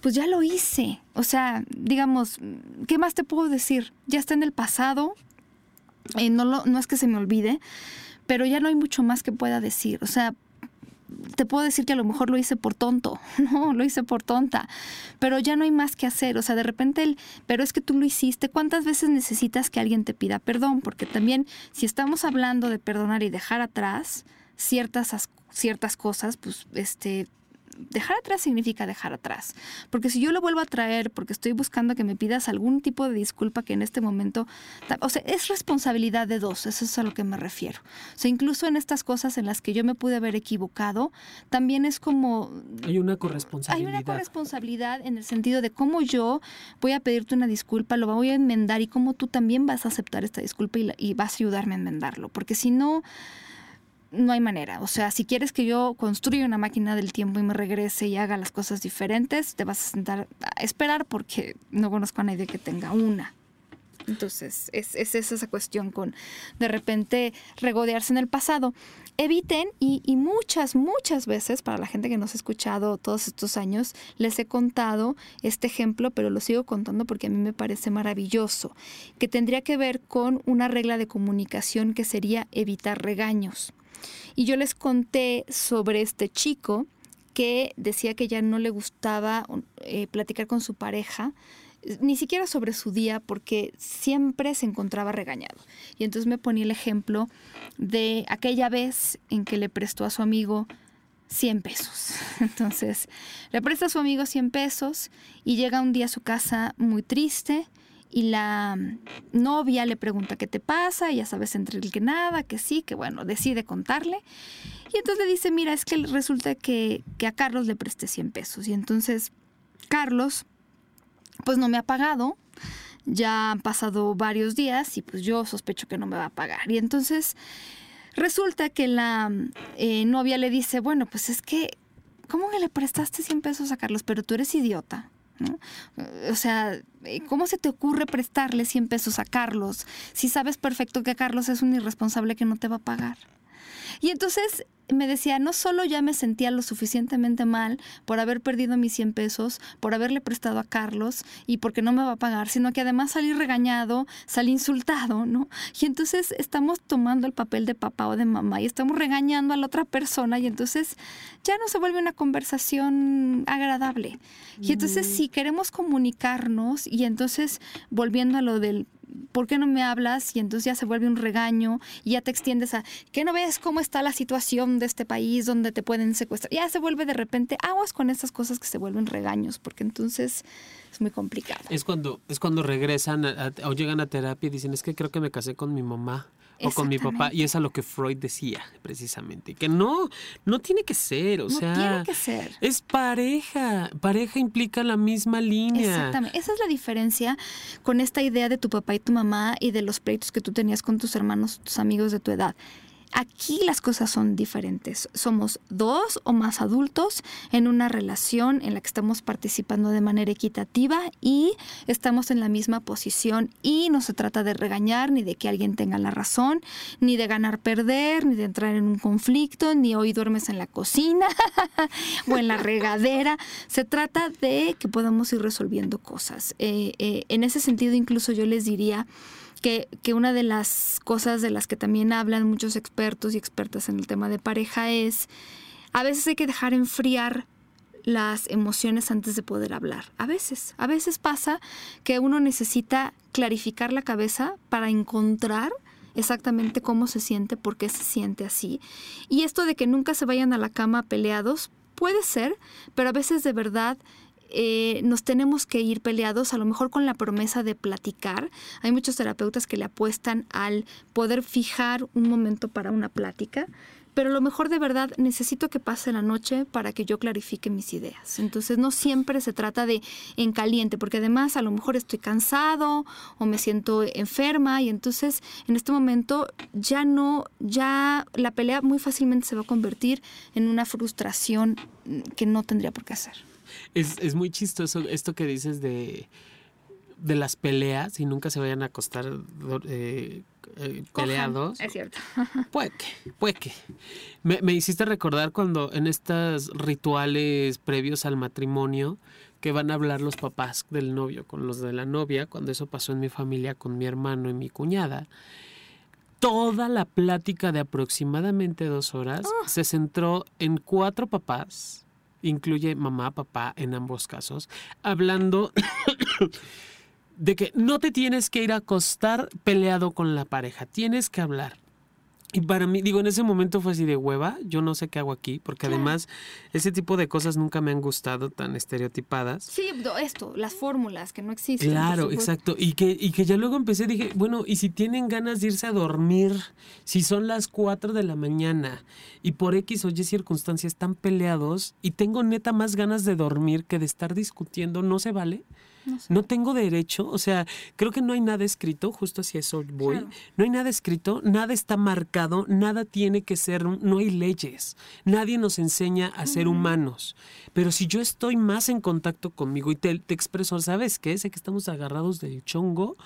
pues ya lo hice. O sea, digamos, ¿qué más te puedo decir? Ya está en el pasado, eh, no, lo, no es que se me olvide, pero ya no hay mucho más que pueda decir. O sea, te puedo decir que a lo mejor lo hice por tonto, no, lo hice por tonta, pero ya no hay más que hacer, o sea, de repente el, pero es que tú lo hiciste, ¿cuántas veces necesitas que alguien te pida perdón? Porque también si estamos hablando de perdonar y dejar atrás ciertas, as- ciertas cosas, pues este dejar atrás significa dejar atrás. Porque si yo lo vuelvo a traer porque estoy buscando que me pidas algún tipo de disculpa que en este momento, o sea, es responsabilidad de dos, eso es a lo que me refiero. O sea, incluso en estas cosas en las que yo me pude haber equivocado, también es como Hay una hay corresponsabilidad. una corresponsabilidad en el sentido de cómo yo voy a pedirte una disculpa, lo voy a enmendar y cómo tú también vas a aceptar esta disculpa y, la- y vas a ayudarme a enmendarlo. Porque si no, no hay manera. O sea, si quieres que yo construya una máquina del tiempo y me regrese y haga las cosas diferentes, te vas a sentar a esperar porque no conozco a nadie que tenga una. Entonces, es, es esa cuestión con de repente regodearse en el pasado. Eviten, y, y, muchas, muchas veces, para la gente que nos ha escuchado todos estos años, les he contado este ejemplo, pero lo sigo contando porque a mí me parece maravilloso, que tendría que ver con una regla de comunicación que sería evitar regaños. Y yo les conté sobre este chico que decía que ya no le gustaba eh, platicar con su pareja ni siquiera sobre su día porque siempre se encontraba regañado. Y entonces me ponía el ejemplo de aquella vez en que le prestó a su amigo 100 pesos. Entonces, le presta a su amigo 100 pesos y llega un día a su casa muy triste y la novia le pregunta qué te pasa, y ya sabes entre el que nada, que sí, que bueno, decide contarle. Y entonces le dice, mira, es que resulta que, que a Carlos le presté 100 pesos. Y entonces Carlos pues no me ha pagado. Ya han pasado varios días y pues yo sospecho que no me va a pagar. Y entonces resulta que la eh, novia le dice, bueno, pues es que, ¿cómo que le prestaste 100 pesos a Carlos? Pero tú eres idiota. O sea, ¿cómo se te ocurre prestarle 100 pesos a Carlos si sabes perfecto que Carlos es un irresponsable que no te va a pagar? Y entonces me decía, no solo ya me sentía lo suficientemente mal por haber perdido mis 100 pesos, por haberle prestado a Carlos y porque no me va a pagar, sino que además salí regañado, salí insultado, ¿no? Y entonces estamos tomando el papel de papá o de mamá y estamos regañando a la otra persona y entonces ya no se vuelve una conversación agradable. Y entonces si queremos comunicarnos y entonces volviendo a lo del ¿por qué no me hablas? Y entonces ya se vuelve un regaño y ya te extiendes a, ¿qué no ves cómo está la situación de este país donde te pueden secuestrar? Ya se vuelve de repente aguas con estas cosas que se vuelven regaños, porque entonces es muy complicado. Es cuando, es cuando regresan o llegan a terapia y dicen, es que creo que me casé con mi mamá o con mi papá. Y es a lo que Freud decía, precisamente. Que no, no tiene que ser, o sea. tiene que ser. Es pareja. Pareja implica la misma línea. Exactamente. Esa es la diferencia con esta idea de tu papá y tu mamá y de los pleitos que tú tenías con tus hermanos, tus amigos de tu edad. Aquí las cosas son diferentes. Somos dos o más adultos en una relación en la que estamos participando de manera equitativa y estamos en la misma posición y no se trata de regañar ni de que alguien tenga la razón, ni de ganar perder, ni de entrar en un conflicto, ni hoy duermes en la cocina o en la regadera. Se trata de que podamos ir resolviendo cosas. Eh, eh, en ese sentido incluso yo les diría que, una de las cosas de las que también hablan muchos expertos y expertas en el tema de pareja es, a veces hay que dejar enfriar las emociones antes de poder hablar. A veces, a veces pasa que uno necesita clarificar la cabeza para encontrar exactamente cómo se siente, por qué se siente así. Y esto de que nunca se vayan a la cama peleados, puede ser, pero a veces de verdad eh, nos tenemos que ir peleados, a lo mejor con la promesa de platicar. Hay muchos terapeutas que le apuestan al poder fijar un momento para una plática, pero a lo mejor de verdad necesito que pase la noche para que yo clarifique mis ideas. Entonces no siempre se trata de en caliente, porque además a lo mejor estoy cansado o me siento enferma y entonces en este momento ya no, ya la pelea muy fácilmente se va a convertir en una frustración que no tendría por qué hacer. Es, es muy chistoso esto que dices de, de las peleas y nunca se vayan a acostar eh, eh, peleados. Es cierto. Puede que, puede que. Me, me, hiciste recordar cuando en estos rituales previos al matrimonio que van a hablar los papás del novio con los de la novia, cuando eso pasó en mi familia con mi hermano y mi cuñada. Toda la plática de aproximadamente dos horas ah. se centró en cuatro papás incluye mamá, papá en ambos casos, hablando de que no te tienes que ir a acostar peleado con la pareja, tienes que hablar. Y para mí, digo, en ese momento fue así de hueva, yo no sé qué hago aquí, porque además ese tipo de cosas nunca me han gustado tan estereotipadas. Sí, esto, las fórmulas que no existen. Claro, exacto. Y que, y que ya luego empecé, dije, bueno, y si tienen ganas de irse a dormir, si son las 4 de la mañana y por X o Y circunstancias están peleados y tengo neta más ganas de dormir que de estar discutiendo, ¿no se vale? No, tengo derecho, o sea, creo que no hay nada escrito, justo hacia eso voy. No hay nada escrito, nada está marcado, nada tiene que ser, no hay leyes. Nadie nos enseña a ser humanos. Pero si yo estoy más en contacto conmigo y te, te expreso, ¿sabes qué? Sé que estamos agarrados del chongo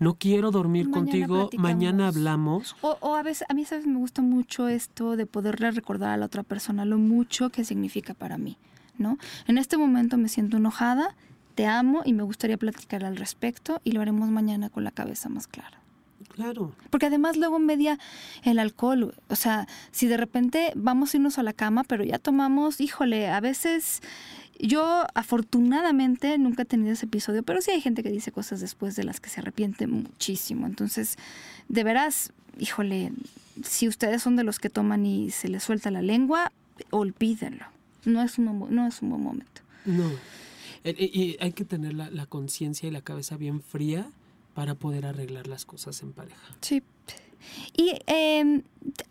no quiero dormir Mañana contigo, platicamos. mañana hablamos. O, o a veces, a mí, ¿sabes? Me gusta mucho esto de poderle recordar a la otra persona lo mucho que significa para mí, ¿no? En este momento me siento enojada, te amo y me gustaría platicar al respecto y lo haremos mañana con la cabeza más clara. Claro. Porque además luego media el alcohol, o sea, si de repente vamos a irnos a la cama, pero ya tomamos, híjole, a veces yo afortunadamente nunca he tenido ese episodio, pero sí hay gente que dice cosas después de las que se arrepiente muchísimo. Entonces, de veras, híjole, si ustedes son de los que toman y se les suelta la lengua, olvídenlo. No es un, no es un buen momento. No. Eh, eh, Y hay que tener la, conciencia y la cabeza bien fría para poder arreglar las cosas en pareja. Sí. Y eh,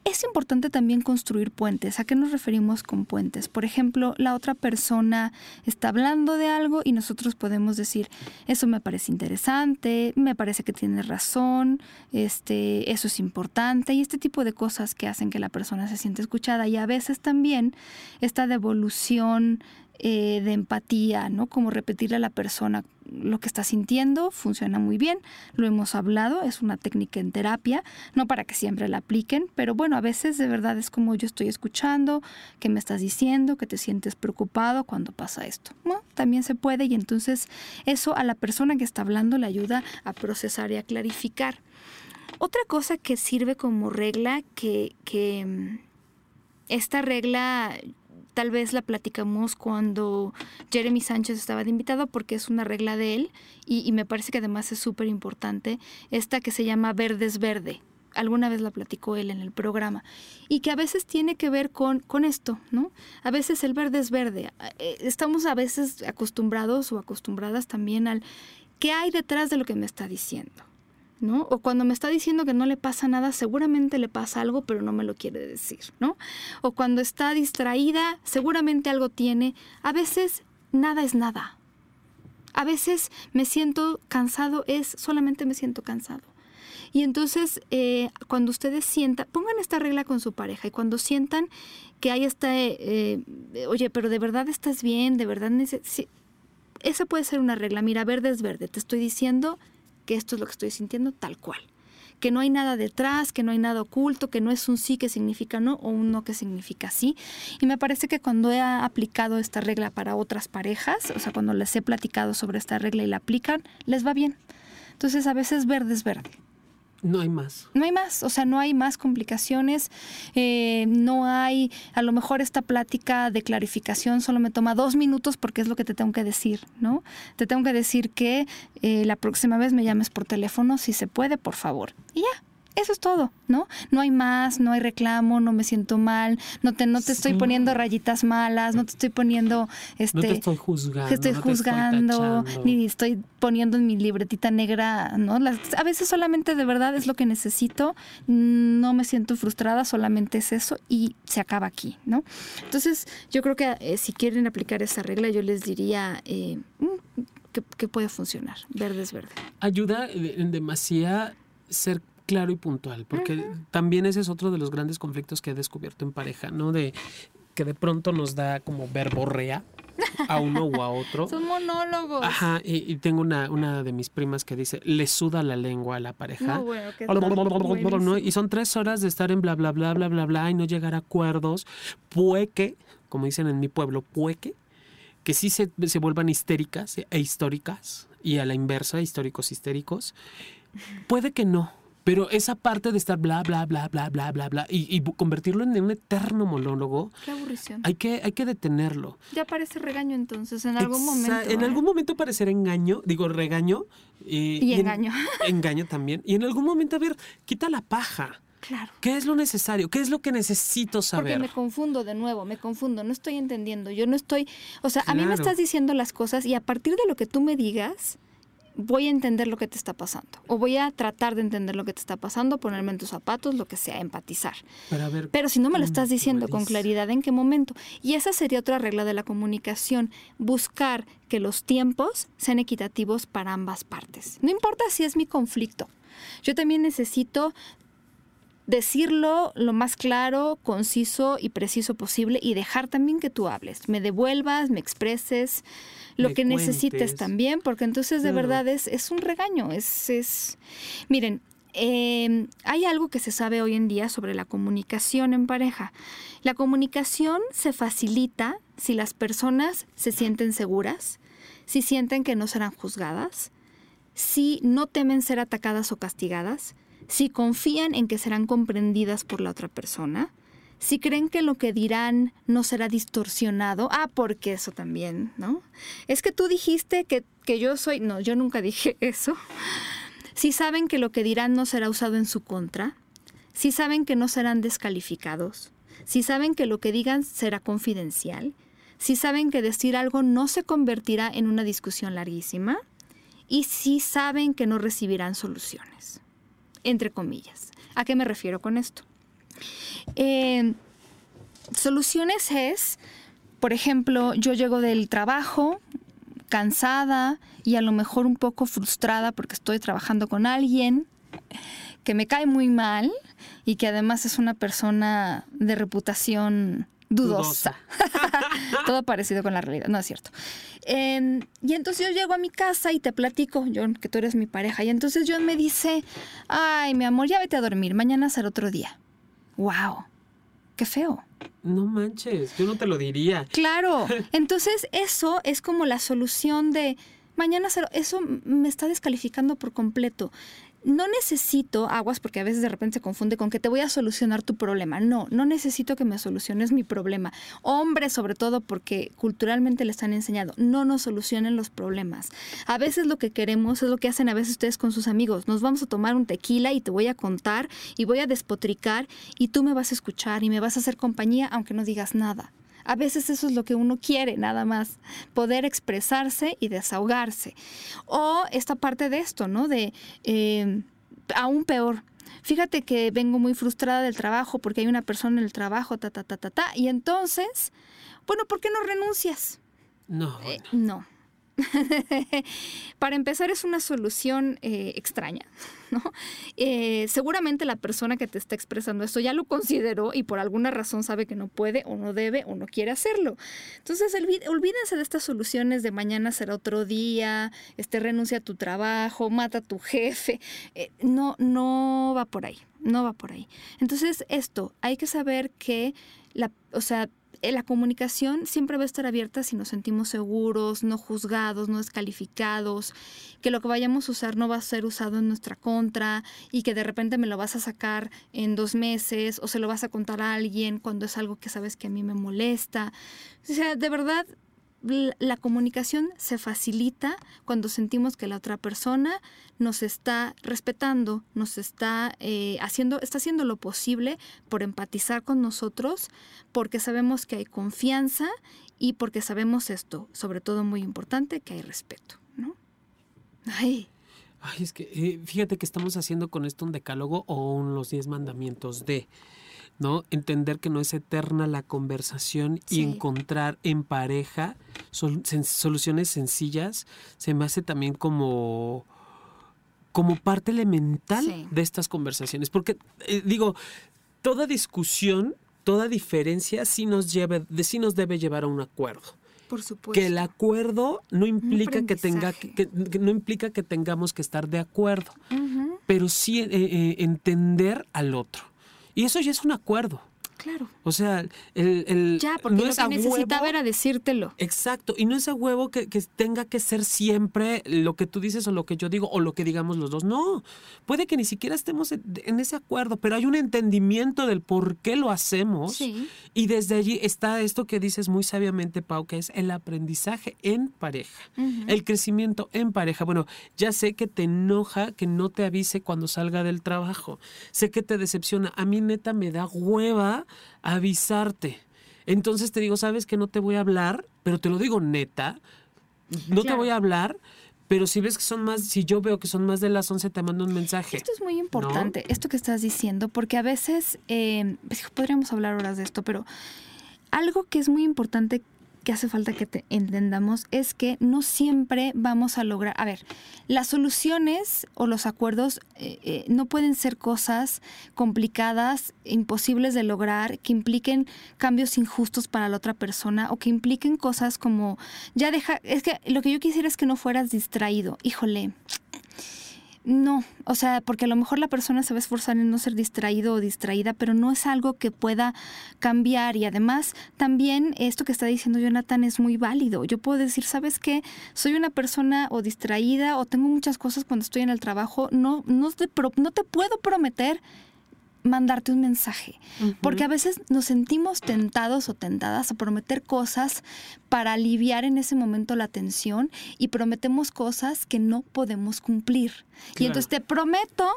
es importante también construir puentes. ¿A qué nos referimos con puentes? Por ejemplo, la otra persona está hablando de algo y nosotros podemos decir, eso me parece interesante, me parece que tiene razón, este, eso es importante, y este tipo de cosas que hacen que la persona se siente escuchada. Y a veces también esta devolución eh, de empatía, ¿no? Como repetirle a la persona lo que está sintiendo, funciona muy bien, lo hemos hablado, es una técnica en terapia, no para que siempre la apliquen, pero bueno, a veces de verdad es como yo estoy escuchando, que me estás diciendo, que te sientes preocupado cuando pasa esto. También se puede y entonces eso a la persona que está hablando le ayuda a procesar y a clarificar. Otra cosa que sirve como regla, que, que mm, esta regla tal vez la platicamos cuando Jeremy Sánchez estaba de invitado porque es una regla de él y, me parece que además es súper importante, esta que se llama verde es verde. Alguna vez la platicó él en el programa y que a veces tiene que ver con, con esto, ¿no? A veces el verde es verde. Eh, Estamos a veces acostumbrados o acostumbradas también al qué hay detrás de lo que me está diciendo. ¿No? O cuando me está diciendo que no le pasa nada, seguramente le pasa algo, pero no me lo quiere decir, ¿no? O cuando está distraída, seguramente algo tiene. A veces nada es nada. A veces me siento cansado, es solamente me siento cansado. Y entonces, eh, cuando ustedes sientan, pongan esta regla con su pareja y cuando sientan que hay esta, eh, eh, oye, pero de verdad estás bien, de verdad, sí, esa puede ser una regla. Mira, verde es verde. Te estoy diciendo que esto es lo que estoy sintiendo tal cual. Que no hay nada detrás, que no hay nada oculto, que no es un sí que significa no o un no que significa sí. Y me parece que cuando he aplicado esta regla para otras parejas, o sea, cuando les he platicado sobre esta regla y la aplican, les va bien. Entonces, a veces verde es verde. No hay más. No hay más, o sea, no hay más complicaciones, eh, no hay, a lo mejor esta plática de clarificación solo me toma dos minutos porque es lo que te tengo que decir, ¿no? Te tengo que decir que eh, la próxima vez me llames por teléfono, si se puede, por favor. Y ya. Eso es todo, ¿no? No hay más, no hay reclamo, no me siento mal, no te, no te estoy Sí. poniendo rayitas malas, no te estoy poniendo este No te estoy juzgando. estoy no te juzgando, tachando. ni estoy poniendo en mi libretita negra, ¿no? Las- a veces solamente de verdad es lo que necesito, no me siento frustrada, solamente es eso y se acaba aquí, ¿no? Entonces, yo creo que eh, si quieren aplicar esa regla, yo les diría eh, mm, que, que puede funcionar. Verde es verde. Ayuda en demasía ser claro y puntual, porque también ese es otro de los grandes conflictos que he descubierto en pareja, ¿no? De que de pronto nos da como verborrea a uno o a otro. Son monólogos. Ajá, y, y tengo una, una de mis primas que dice, le suda la lengua a la pareja. No, bueno, que ¿no? Y son tres horas de estar en bla, bla, bla, bla, bla, bla, y no llegar a acuerdos. Pueque, como dicen en mi pueblo, pueque, que sí se, se vuelvan histéricas e históricas, y a la inversa, históricos histéricos. Puede que no. Pero esa parte de estar bla, bla, bla, bla, bla, bla, bla, y, y convertirlo en un eterno monólogo, Qué aburrición. hay que, hay que detenerlo. Ya parece regaño entonces, en algún Exa- momento. En ¿eh? algún momento parecerá engaño, digo regaño. Y en- engaño. engaño también. Y en algún momento, a ver, quita la paja. Claro. ¿Qué es lo necesario? ¿Qué es lo que necesito Porque saber? me confundo de nuevo, me confundo, no estoy entendiendo. Yo no estoy, o sea, a mí me estás diciendo las cosas y a partir de lo que tú me digas, voy a entender lo que te está pasando. O voy a tratar de entender lo que te está pasando, ponerme en tus zapatos, lo que sea, empatizar. Pero, ver, Pero si no me lo estás diciendo con claridad, ¿en qué momento? Y esa sería otra regla de la comunicación, buscar que los tiempos sean equitativos para ambas partes. No importa si es mi conflicto. Yo también necesito decirlo lo más claro, conciso y preciso posible y dejar también que tú hables, me devuelvas, me expreses lo Me que necesites también, porque entonces de Claro. verdad es, es un regaño, es, es... Miren, eh, hay algo que se sabe hoy en día sobre la comunicación en pareja. La comunicación se facilita si las personas se sienten seguras, si sienten que no serán juzgadas, si no temen ser atacadas o castigadas, si confían en que serán comprendidas por la otra persona, si creen que lo que dirán no será distorsionado, ah, porque eso también, ¿no? Es que tú dijiste que, que yo soy, no, yo nunca dije eso. Si saben que lo que dirán no será usado en su contra, si saben que no serán descalificados, si saben que lo que digan será confidencial, si saben que decir algo no se convertirá en una discusión larguísima, y si saben que no recibirán soluciones, entre comillas. ¿A qué me refiero con esto? Eh, soluciones es, por ejemplo, yo llego del trabajo cansada y a lo mejor un poco frustrada porque estoy trabajando con alguien que me cae muy mal y que además es una persona de reputación dudosa. Todo parecido con la realidad, no es cierto. Eh, y entonces yo llego a mi casa y te platico, John, que tú eres mi pareja. Y entonces John me dice, ay, mi amor, ya vete a dormir, mañana será otro día. ¡Wow! ¡Qué feo! No manches, yo no te lo diría. Claro, entonces eso es como la solución de mañana será, eso me está descalificando por completo. No necesito aguas porque a veces de repente se confunde con que te voy a solucionar tu problema. No, no necesito que me soluciones mi problema. Hombres sobre todo porque culturalmente les han enseñado, no nos solucionen los problemas. A veces lo que queremos es lo que hacen a veces ustedes con sus amigos. Nos vamos a tomar un tequila y te voy a contar y voy a despotricar y tú me vas a escuchar y me vas a hacer compañía aunque no digas nada. A veces eso es lo que uno quiere, nada más, poder expresarse y desahogarse. O esta parte de esto, ¿no? De eh, aún peor. Fíjate que vengo muy frustrada del trabajo porque hay una persona en el trabajo, ta, ta, ta, ta, ta. Y entonces, bueno, ¿por qué no renuncias? No, Eh, no. Para empezar es una solución eh, extraña, ¿no? Eh, seguramente la persona que te está expresando esto ya lo consideró y por alguna razón sabe que no puede o no debe o no quiere hacerlo. Entonces olví- olvídense de estas soluciones de mañana será otro día, este renuncia a tu trabajo, mata a tu jefe. Eh, no, no va por ahí, no va por ahí. Entonces esto, hay que saber que la, o sea, la comunicación siempre va a estar abierta si nos sentimos seguros, no juzgados, no descalificados, que lo que vayamos a usar no va a ser usado en nuestra contra y que de repente me lo vas a sacar en dos meses o se lo vas a contar a alguien cuando es algo que sabes que a mí me molesta. O sea, de verdad, la, comunicación se facilita cuando sentimos que la otra persona nos está respetando, nos está eh, haciendo, está haciendo lo posible por empatizar con nosotros, porque sabemos que hay confianza y porque sabemos esto, sobre todo muy importante, que hay respeto, ¿no? Ay, Ay, es que eh, fíjate que estamos haciendo con esto un decálogo o un los diez mandamientos de, ¿no? Entender que no es eterna la conversación Sí. y encontrar en pareja sol- sen- soluciones sencillas se me hace también como como parte elemental Sí. de estas conversaciones. Porque, eh, digo, toda discusión, toda diferencia sí nos, lleve, de, sí nos debe llevar a un acuerdo. por supuesto. Que el acuerdo no implica que, tenga, que, que no implica que tengamos que estar de acuerdo, pero sí eh, eh, entender al otro. Y eso ya es un acuerdo. Claro. O sea, el, el- Ya, porque no lo es que necesitaba huevo- era decírtelo. Exacto, y no es a huevo que, que tenga que ser siempre lo que tú dices o lo que yo digo o lo que digamos los dos. No, puede que ni siquiera estemos en, en ese acuerdo, pero hay un entendimiento del por qué lo hacemos. Sí. Y desde allí está esto que dices muy sabiamente, Pau, que es el aprendizaje en pareja, el crecimiento en pareja. Bueno, ya sé que te enoja que no te avise cuando salga del trabajo, sé que te decepciona. A mí neta me da hueva avisarte. Entonces te digo, sabes que no te voy a hablar, pero te lo digo neta, no te voy a hablar. Pero si ves que son más, si yo veo que son más de las 11, te mando un mensaje. Esto es muy importante, esto que estás diciendo, porque a veces, eh, pues, podríamos hablar horas de esto, pero algo que es muy importante que hace falta que te entendamos es que no siempre vamos a lograr, a ver, las soluciones o los acuerdos eh, eh, no pueden ser cosas complicadas, imposibles de lograr, que impliquen cambios injustos para la otra persona o que impliquen cosas como, ya deja, es que lo que yo quisiera es que no fueras distraído, híjole, no, o sea, porque a lo mejor la persona se va a esforzar en no ser distraído o distraída, pero no es algo que pueda cambiar. Y además, también esto que está diciendo Jonathan es muy válido. Yo puedo decir, ¿sabes qué? Soy una persona o distraída o tengo muchas cosas cuando estoy en el trabajo. No, no, te, no te puedo prometer mandarte un mensaje, porque a veces nos sentimos tentados o tentadas a prometer cosas para aliviar en ese momento la tensión y prometemos cosas que no podemos cumplir. Y entonces te prometo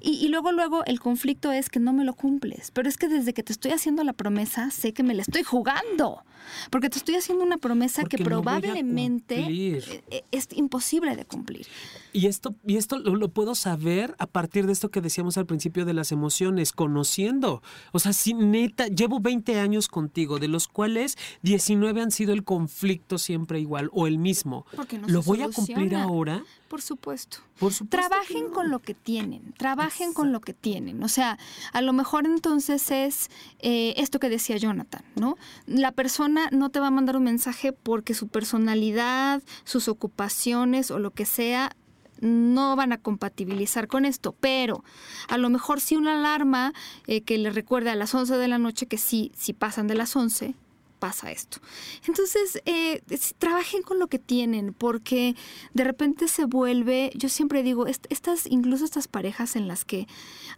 y, luego luego el conflicto es que no me lo cumples, pero es que desde que te estoy haciendo la promesa sé que me la estoy jugando, porque te estoy haciendo una promesa que probablemente e, e, es imposible de cumplir. Y esto, y esto lo, puedo saber a partir de esto que decíamos al principio de las emociones, conociendo. O sea, si neta, llevo 20 años contigo, de los cuales 19 han sido el conflicto siempre igual o el mismo. ¿Lo voy a cumplir ahora? Por supuesto. Por supuesto trabajen con lo que tienen, trabajen con lo que tienen. O sea, a lo mejor entonces es eh, esto que decía Jonathan, ¿no? La persona no te va a mandar un mensaje porque su personalidad, sus ocupaciones o lo que sea no van a compatibilizar con esto, pero a lo mejor sí una alarma eh, que le recuerde a las 11 de la noche que sí, si pasan de las 11, pasa esto. Entonces, eh, trabajen con lo que tienen, porque de repente se vuelve, yo siempre digo, estas, incluso estas parejas en las que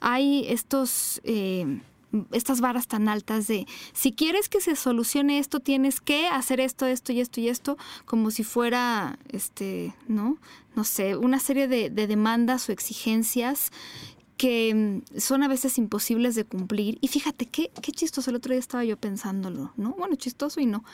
hay estos... Eh, estas varas tan altas de si quieres que se solucione esto tienes que hacer esto esto y esto y esto como si fuera este no no sé una serie de demandas o exigencias que mm, son a veces imposibles de cumplir. Y fíjate, qué, qué chistoso, el otro día estaba yo pensándolo, ¿no? Bueno, chistoso y no.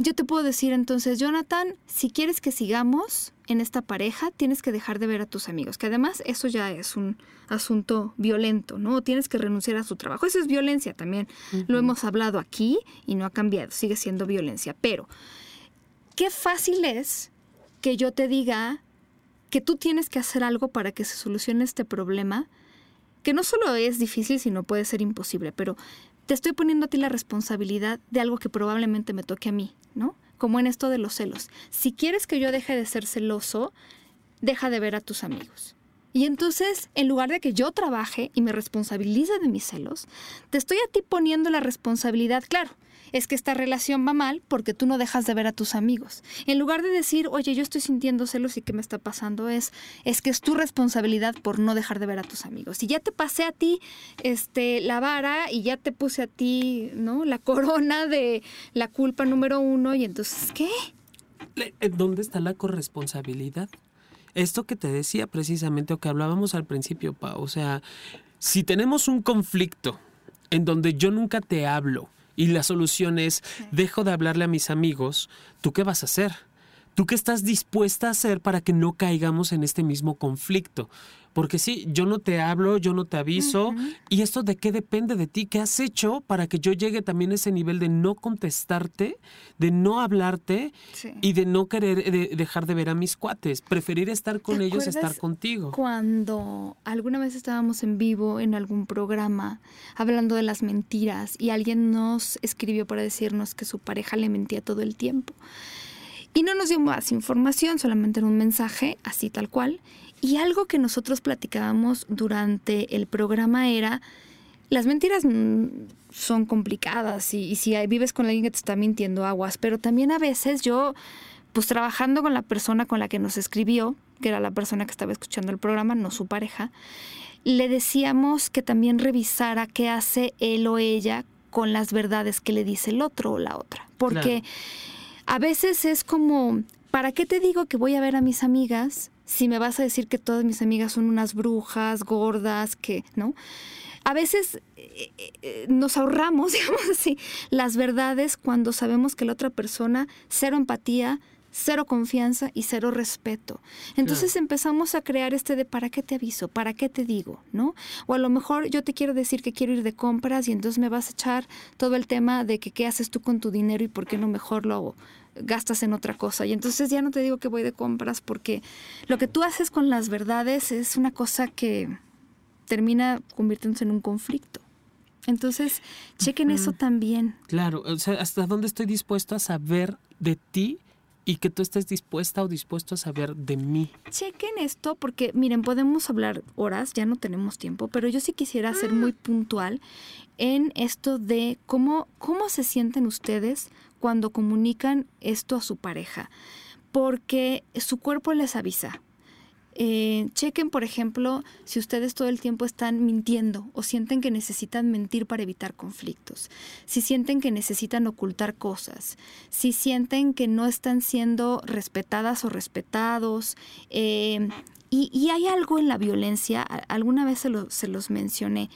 Yo te puedo decir entonces, Jonathan, si quieres que sigamos en esta pareja, tienes que dejar de ver a tus amigos, que además eso ya es un asunto violento, ¿no? Tienes que renunciar a su trabajo. Eso es violencia también. Lo hemos hablado aquí y no ha cambiado, sigue siendo violencia. Pero, qué fácil es que yo te diga, que tú tienes que hacer algo para que se solucione este problema, que no solo es difícil, sino puede ser imposible, pero te estoy poniendo a ti la responsabilidad de algo que probablemente me toque a mí, ¿no? Como en esto de los celos. Si quieres que yo deje de ser celoso, deja de ver a tus amigos. Y entonces, en lugar de que yo trabaje y me responsabilice de mis celos, te estoy a ti poniendo la responsabilidad, claro, es que esta relación va mal porque tú no dejas de ver a tus amigos. En lugar de decir, oye, yo estoy sintiendo celos y qué me está pasando, es, es que es tu responsabilidad por no dejar de ver a tus amigos. Y ya te pasé a ti este, la vara y ya te puse a ti, ¿no? La corona de la culpa número uno y entonces, ¿qué? Eh, ¿Dónde está la corresponsabilidad? Esto que te decía precisamente o que hablábamos al principio, Pa, o sea, si tenemos un conflicto en donde yo nunca te hablo, y la solución es, dejo de hablarle a mis amigos, ¿tú qué vas a hacer? ¿Tú qué estás dispuesta a hacer para que no caigamos en este mismo conflicto? Porque sí, yo no te hablo, yo no te aviso. ¿Y esto de qué depende de ti? ¿Qué has hecho para que yo llegue también a ese nivel de no contestarte, de no hablarte y de no querer dejar de ver a mis cuates? Preferir estar con ellos, estar contigo. Cuando alguna vez estábamos en vivo en algún programa hablando de las mentiras y alguien nos escribió para decirnos que su pareja le mentía todo el tiempo. Y no nos dio más información, solamente en un mensaje, así tal cual. Y algo que nosotros platicábamos durante el programa era, las mentiras son complicadas y, si vives con alguien que te está mintiendo aguas, pero también a veces yo, pues trabajando con la persona con la que nos escribió, que era la persona que estaba escuchando el programa, no su pareja, le decíamos que también revisara qué hace él o ella con las verdades que le dice el otro o la otra. Porque a veces es como, ¿para qué te digo que voy a ver a mis amigas si me vas a decir que todas mis amigas son unas brujas, gordas, que, ¿no? A veces eh, eh, nos ahorramos, digamos así, las verdades cuando sabemos que la otra persona, cero empatía, cero confianza y cero respeto. Entonces empezamos a crear este de ¿para qué te aviso? ¿Para qué te digo? ¿No? O a lo mejor yo te quiero decir que quiero ir de compras y entonces me vas a echar todo el tema de que qué haces tú con tu dinero y por qué no mejor lo gastas en otra cosa. Y entonces ya no te digo que voy de compras porque lo que tú haces con las verdades es una cosa que termina convirtiéndose en un conflicto. Entonces, chequen eso también. Claro, o sea, hasta dónde estoy dispuesto a saber de ti y que tú estés dispuesta o dispuesto a saber de mí. Chequen esto porque, miren, podemos hablar horas, ya no tenemos tiempo, pero yo sí quisiera ser muy puntual en esto de cómo, cómo se sienten ustedes cuando comunican esto a su pareja, porque su cuerpo les avisa. Eh, chequen, por ejemplo, si ustedes todo el tiempo están mintiendo o sienten que necesitan mentir para evitar conflictos, si sienten que necesitan ocultar cosas, si sienten que no están siendo respetadas o respetados. Eh, y, hay algo en la violencia, alguna vez se los mencioné,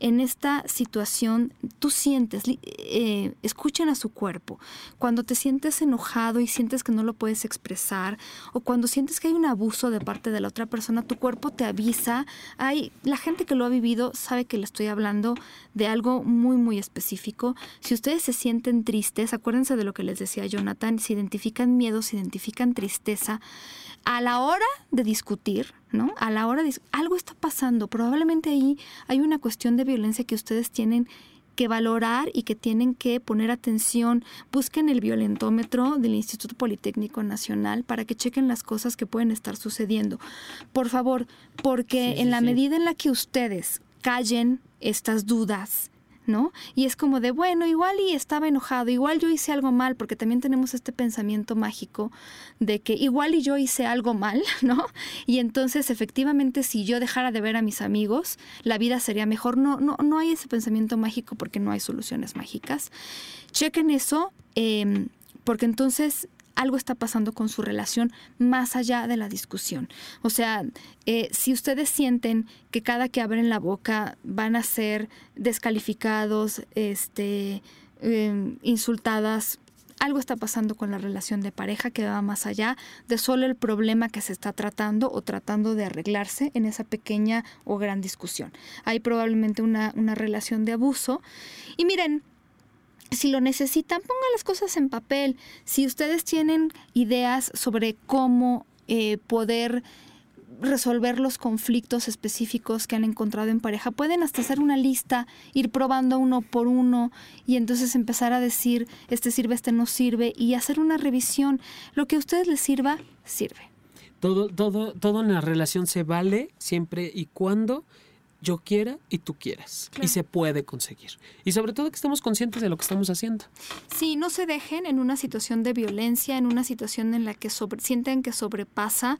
en esta situación tú sientes, eh, escuchen a su cuerpo, cuando te sientes enojado y sientes que no lo puedes expresar, o cuando sientes que hay un abuso de parte de la otra persona, tu cuerpo te avisa. Hay, la gente que lo ha vivido sabe que le estoy hablando de algo muy, muy específico. Si ustedes se sienten tristes, acuérdense de lo que les decía Jonathan, si identifican miedo, si identifican tristeza, a la hora de discutir, ¿no? A la hora de algo está pasando, probablemente ahí hay una cuestión de violencia que ustedes tienen que valorar y que tienen que poner atención. Busquen el violentómetro del Instituto Politécnico Nacional para que chequen las cosas que pueden estar sucediendo. Por favor, porque en la medida en la que ustedes callen estas dudas, ¿no? Y es como de, bueno, igual y estaba enojado, igual yo hice algo mal, porque también tenemos este pensamiento mágico de que igual y yo hice algo mal, ¿no? Y entonces efectivamente si yo dejara de ver a mis amigos, la vida sería mejor. No, no, no hay ese pensamiento mágico porque no hay soluciones mágicas. Chequen eso, em, porque entonces algo está pasando con su relación más allá de la discusión. O sea, eh, si ustedes sienten que cada que abren la boca van a ser descalificados, este, em, insultadas, algo está pasando con la relación de pareja que va más allá de solo el problema que se está tratando o tratando de arreglarse en esa pequeña o gran discusión. Hay probablemente una, una relación de abuso. Y miren, si lo necesitan, pongan las cosas en papel. Si ustedes tienen ideas sobre cómo eh, poder resolver los conflictos específicos que han encontrado en pareja. Pueden hasta hacer una lista, ir probando uno por uno y entonces empezar a decir, este sirve, este no sirve y hacer una revisión. Lo que a ustedes les sirva, sirve. Todo, todo, todo en la relación se vale siempre y cuando yo quiera y tú quieras. Y se puede conseguir. Y sobre todo que estemos conscientes de lo que estamos haciendo. Sí, no se dejen en una situación de violencia, en una situación en la que sienten que sobrepasa.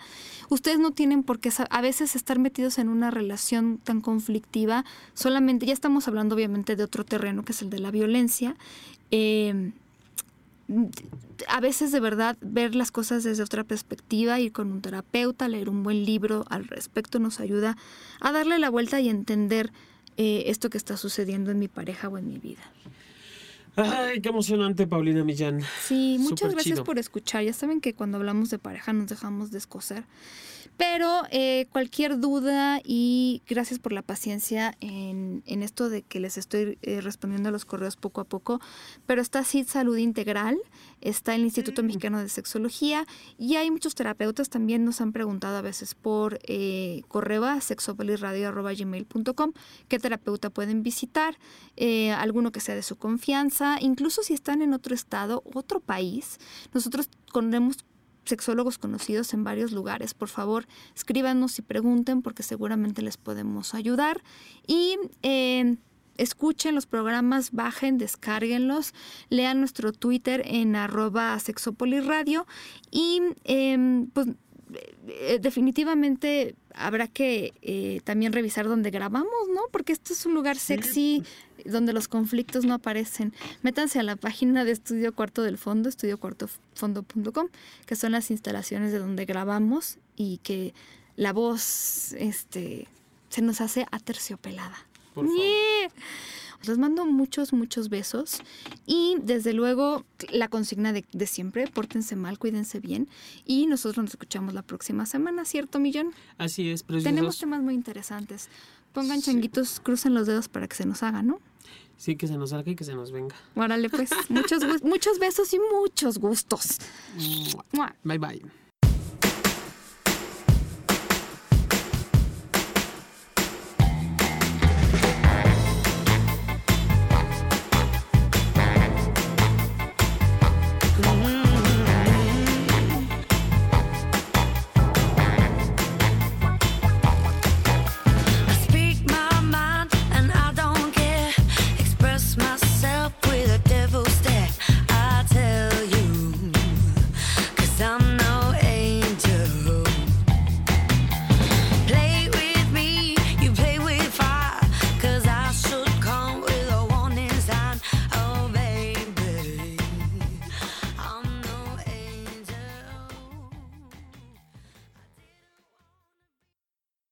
Ustedes no tienen por qué a veces estar metidos en una relación tan conflictiva. Solamente, ya estamos hablando obviamente de otro terreno que es el de la violencia. Eh, a veces de verdad ver las cosas desde otra perspectiva, ir con un terapeuta, leer un buen libro al respecto nos ayuda a darle la vuelta y entender eh, esto que está sucediendo en mi pareja o en mi vida. Ay, qué emocionante, Paulina Millán. Sí, muchas gracias por escuchar. Ya saben que cuando hablamos de pareja nos dejamos descoser. Pero eh, cualquier duda y gracias por la paciencia en, esto de que les estoy eh, respondiendo a los correos poco a poco. Pero está CID Salud Integral, está el Instituto Mexicano de Sexología y hay muchos terapeutas también nos han preguntado a veces por eh, correo a sexopoliradio.gmail.com qué terapeuta pueden visitar, eh, alguno que sea de su confianza, incluso si están en otro estado, otro país. Nosotros tenemos sexólogos conocidos en varios lugares. Por favor, escríbanos y pregunten porque seguramente les podemos ayudar. Y eh, escuchen los programas, bajen, descárguenlos, lean nuestro Twitter en arroba sexopoliradio y em, pues definitivamente habrá que eh, también revisar dónde grabamos, ¿no? Porque esto es un lugar sexy donde los conflictos no aparecen. Métanse a la página de Estudio Cuarto del Fondo, estudiocuartofondo.com, que son las instalaciones de donde grabamos y que la voz este, se nos hace aterciopelada. Les mando muchos, muchos besos y desde luego la consigna de, de siempre, pórtense mal, cuídense bien y nosotros nos escuchamos la próxima semana, ¿cierto, Millón? Así es, preciosos. Tenemos temas muy interesantes. Pongan changuitos, crucen los dedos para que se nos haga, ¿no? Sí, que se nos salga y que se nos venga. Órale, pues, muchos, muchos besos y muchos gustos. Mua. Bye bye.